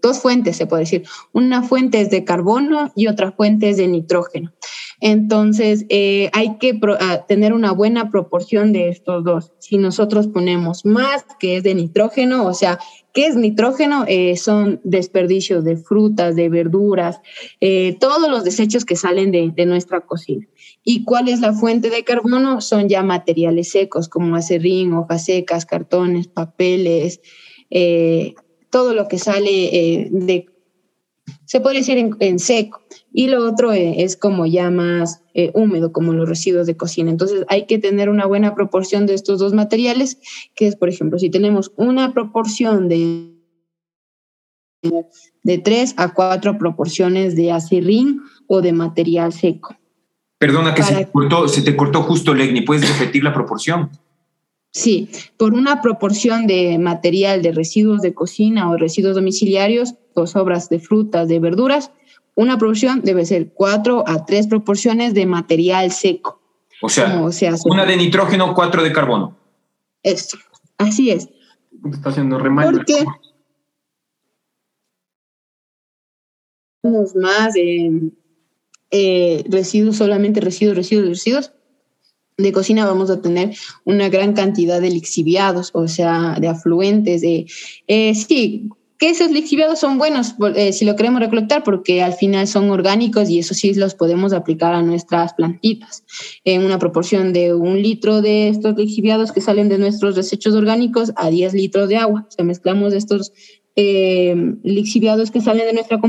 dos fuentes, se puede decir. Una fuente es de carbono y otra fuente es de nitrógeno. Entonces, hay que tener una buena proporción de estos dos. Si nosotros ponemos más, que es de nitrógeno, o sea, ¿qué es nitrógeno? son desperdicios de frutas, de verduras, todos los desechos que salen de, nuestra cocina. ¿Y cuál es la fuente de carbono? Son ya materiales secos como acerrín, hojas secas, cartones, papeles, eh, todo lo que sale eh, de, se puede decir en, seco. Y lo otro eh, es como ya más húmedo, como los residuos de cocina. Entonces hay que tener una buena proporción de estos dos materiales, que es, por ejemplo, si tenemos una proporción de de 3 a 4 proporciones de acerrín o de material seco. Perdona que se te, cortó, se te cortó justo, Legni. ¿Puedes repetir la proporción? Sí, por una proporción de material de residuos de cocina o residuos domiciliarios o sobras de frutas, de verduras, una proporción debe ser cuatro a tres proporciones de material seco. O sea, una de nitrógeno, cuatro de carbono. Esto, así es. Está haciendo. Porque más de eh, residuos, solamente residuos, residuos, residuos, de cocina vamos a tener una gran cantidad de lixiviados, o sea, de afluentes, de... Eh, sí, que esos lixiviados son buenos eh, si lo queremos recolectar porque al final son orgánicos y eso sí los podemos aplicar a nuestras plantitas en una proporción de un litro de estos lixiviados que salen de nuestros desechos orgánicos a 10 litros de agua. O sea, mezclamos estos eh, lixiviados que salen de nuestra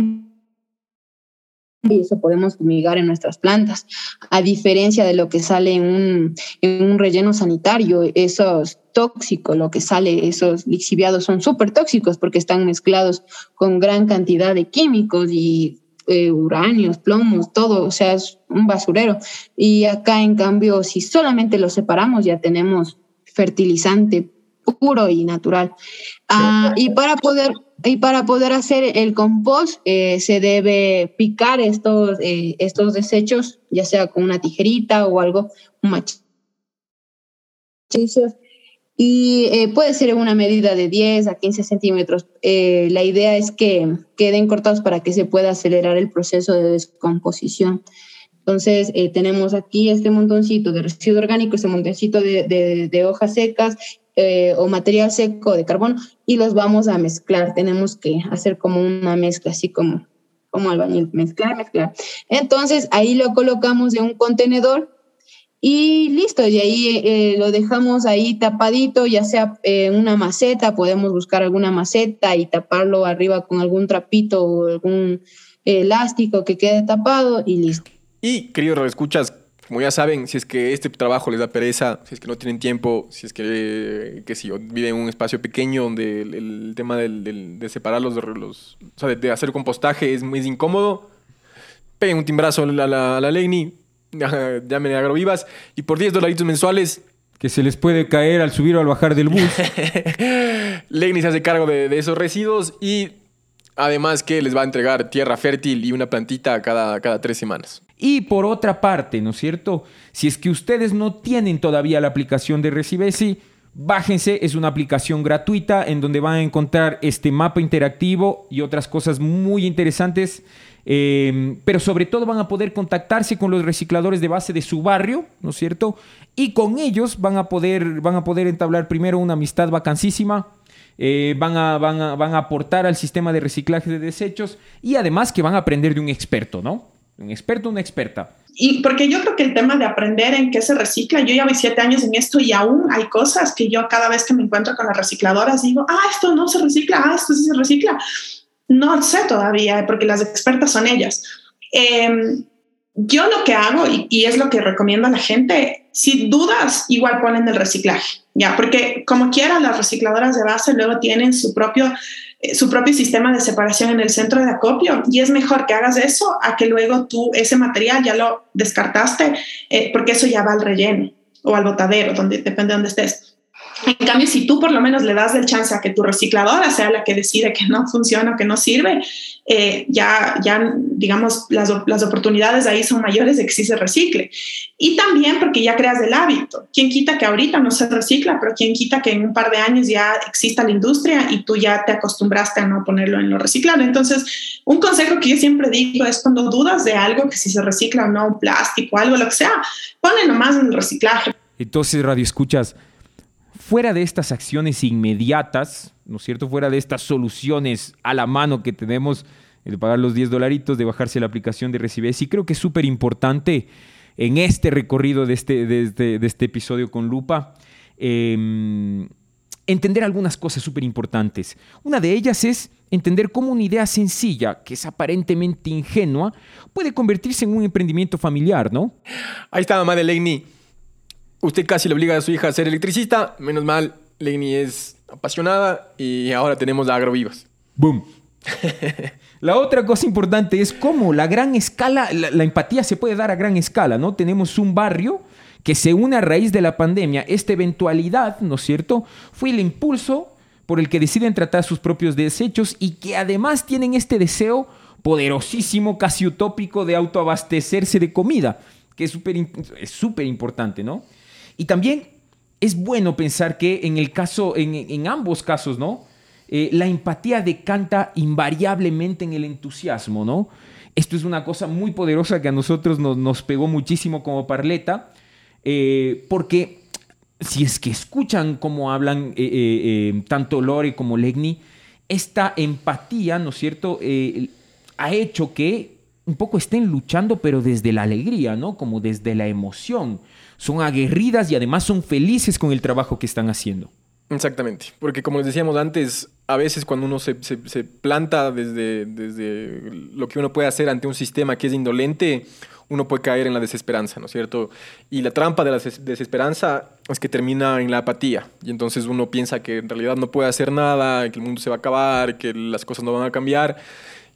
y eso podemos fumigar en nuestras plantas. A diferencia de lo que sale en un, en un relleno sanitario, esos tóxicos, lo que sale, esos lixiviados son súper tóxicos porque están mezclados con gran cantidad de químicos y eh, uranios, plomos, todo, o sea, es un basurero. Y acá, en cambio, si solamente lo separamos, ya tenemos fertilizante puro y natural. Ah, y para poder y para poder hacer el compost eh, se debe picar estos, eh, estos desechos, ya sea con una tijerita o algo, un. Y eh, puede ser una medida de 10 a 15 centímetros. la idea es que queden cortados para que se pueda acelerar el proceso de descomposición. Entonces, tenemos aquí este montoncito de residuo orgánico, este montoncito de, de, de hojas secas eh, o material seco de carbono y los vamos a mezclar. Tenemos que hacer como una mezcla, así como, como albañil, mezclar, mezclar. Entonces ahí lo colocamos en un contenedor y listo, y ahí eh, lo dejamos ahí tapadito, ya sea en una maceta, podemos buscar alguna maceta y taparlo arriba con algún trapito o algún elástico que quede tapado y listo. Y queridos escuchas, como ya saben, si es que este trabajo les da pereza, si es que no tienen tiempo, si es que, que si viven en un espacio pequeño donde el, tema del, de separar los, los o sea, de, hacer compostaje es muy incómodo, peguen un timbrazo a la, la, la Legni, llamen a Agrovivas y por 10 dolaritos mensuales que se les puede caer al subir o al bajar del bus. Legni se hace cargo de, de, esos residuos y además que les va a entregar tierra fértil y una plantita cada, cada tres semanas. Y por otra parte, ¿no es cierto? Si es que ustedes no tienen todavía la aplicación de Recibesi, bájense, es una aplicación gratuita en donde van a encontrar este mapa interactivo y otras cosas muy interesantes. Em, pero sobre todo van a poder contactarse con los recicladores de base de su barrio, ¿no es cierto? Y con ellos van a poder, van a poder entablar primero una amistad vacancísima, eh, van, a, van, a, van a aportar al sistema de reciclaje de desechos y además que van a aprender de un experto, ¿no? Un experto, una experta. Y porque yo creo que el tema de aprender en qué se recicla, yo voy siete años en esto y aún hay cosas que yo cada vez que me encuentro con las recicladoras digo, ah, esto no se recicla, ah, esto sí se recicla. No sé todavía, porque las expertas son ellas. Em, yo lo que hago, y, es lo que recomiendo a la gente, si dudas, igual ponen el reciclaje, ya, porque como quiera, las recicladoras de base luego tienen su propio eh, su propio sistema de separación en el centro de acopio y es mejor que hagas eso a que luego tú ese material ya lo descartaste eh, porque eso ya va al relleno o al botadero, donde depende de dónde estés. En cambio, si tú por lo menos le das el chance a que tu recicladora sea la que decide que no funciona o que no sirve, eh, ya, ya digamos, las, las oportunidades ahí son mayores de que sí se recicle. Y también porque ya creas el hábito. ¿Quién quita que ahorita no se recicla, pero quién quita que en un par de años ya exista la industria y tú ya te acostumbraste a no ponerlo en lo reciclable? Entonces, un consejo que yo siempre digo es cuando dudas de algo, que si se recicla o no, un plástico, algo, lo que sea, ponle nomás en el reciclaje. Entonces, Radio Escuchas, fuera de estas acciones inmediatas, ¿no es cierto? Fuera de estas soluciones a la mano que tenemos, de pagar los 10 dolaritos, de bajarse la aplicación de Recibes, y creo que es súper importante en este recorrido de este, de este, este episodio con Lupa, eh, entender algunas cosas súper importantes. Una de ellas es entender cómo una idea sencilla, que es aparentemente ingenua, puede convertirse en un emprendimiento familiar, ¿no? Ahí está mamá de Leini. Usted casi le obliga a su hija a ser electricista. Menos mal, Leini es apasionada y ahora tenemos a Agrovivas. ¡Boom! la otra cosa importante es cómo la gran escala, la, empatía se puede dar a gran escala, ¿no? Tenemos un barrio que se une a raíz de la pandemia. Esta eventualidad, ¿no es cierto?, fue el impulso por el que deciden tratar sus propios desechos y que además tienen este deseo poderosísimo, casi utópico, de autoabastecerse de comida, que es súper es importante, ¿no? Y también es bueno pensar que en el caso, en, ambos casos, ¿no? Eh, la empatía decanta invariablemente en el entusiasmo, ¿no? Esto es una cosa muy poderosa que a nosotros nos, pegó muchísimo como parleta, eh, porque si es que escuchan cómo hablan eh, tanto Lore como Legni, esta empatía, ¿no es cierto?, ha hecho que un poco estén luchando, pero desde la alegría, ¿no? Como desde la emoción. Son aguerridas y además son felices con el trabajo que están haciendo. Exactamente, porque como les decíamos antes, a veces cuando uno se, planta desde, desde lo que uno puede hacer ante un sistema que es indolente, uno puede caer en la desesperanza, ¿no es cierto? Y la trampa de la desesperanza es que termina en la apatía, y entonces uno piensa que en realidad no puede hacer nada, que el mundo se va a acabar, que las cosas no van a cambiar,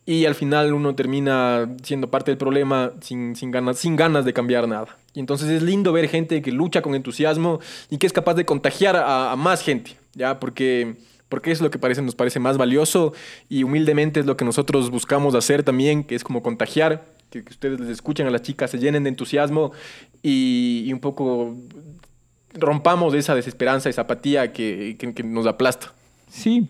y al final uno termina siendo parte del problema sin, sin, ganas, sin ganas de cambiar nada. Y entonces es lindo ver gente que lucha con entusiasmo y que es capaz de contagiar a, más gente, ¿ya? Porque porque es lo que nos parece más valioso y humildemente es lo que nosotros buscamos hacer también, que es como contagiar, que, que ustedes les escuchen a las chicas, se llenen de entusiasmo y, y un poco rompamos esa desesperanza, esa apatía que, que, que, nos aplasta. Sí,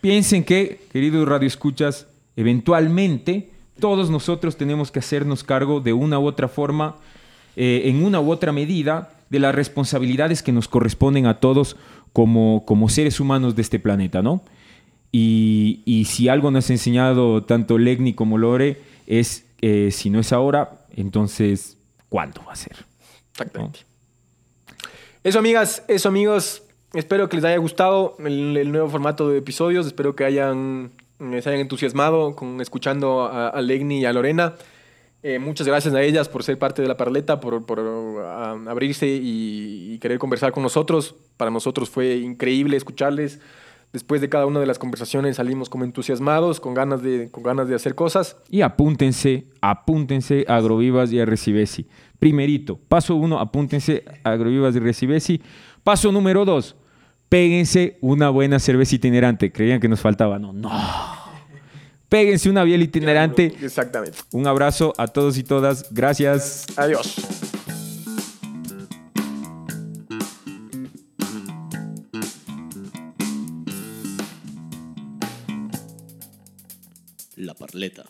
piensen que, queridos radioescuchas, eventualmente todos nosotros tenemos que hacernos cargo de una u otra forma, eh, en una u otra medida, de las responsabilidades que nos corresponden a todos como, como seres humanos de este planeta, ¿no? Y, y, si algo nos ha enseñado tanto Legni como Lore es, eh, si no es ahora, entonces, ¿cuándo va a ser? Exactamente. Eso, amigas, eso, amigos. Espero que les haya gustado el, nuevo formato de episodios. Espero que hayan, se hayan entusiasmado con escuchando a, a Legni y a Lorena. Eh, muchas gracias a ellas por ser parte de la parleta, por, por uh, abrirse y, y, querer conversar con nosotros. Para nosotros fue increíble escucharles. Después de cada una de las conversaciones salimos como entusiasmados, con ganas de, con ganas de hacer cosas. Y apúntense, apúntense a Agrovivas y a Recibesi. Primerito, paso uno, apúntense a Agrovivas y Recibesi. Paso número dos, péguense una buena cerveza itinerante. Creían que nos faltaba, no, no péguense una biel itinerante. Exactamente. Un abrazo a todos y todas. Gracias. Adiós. La Parleta.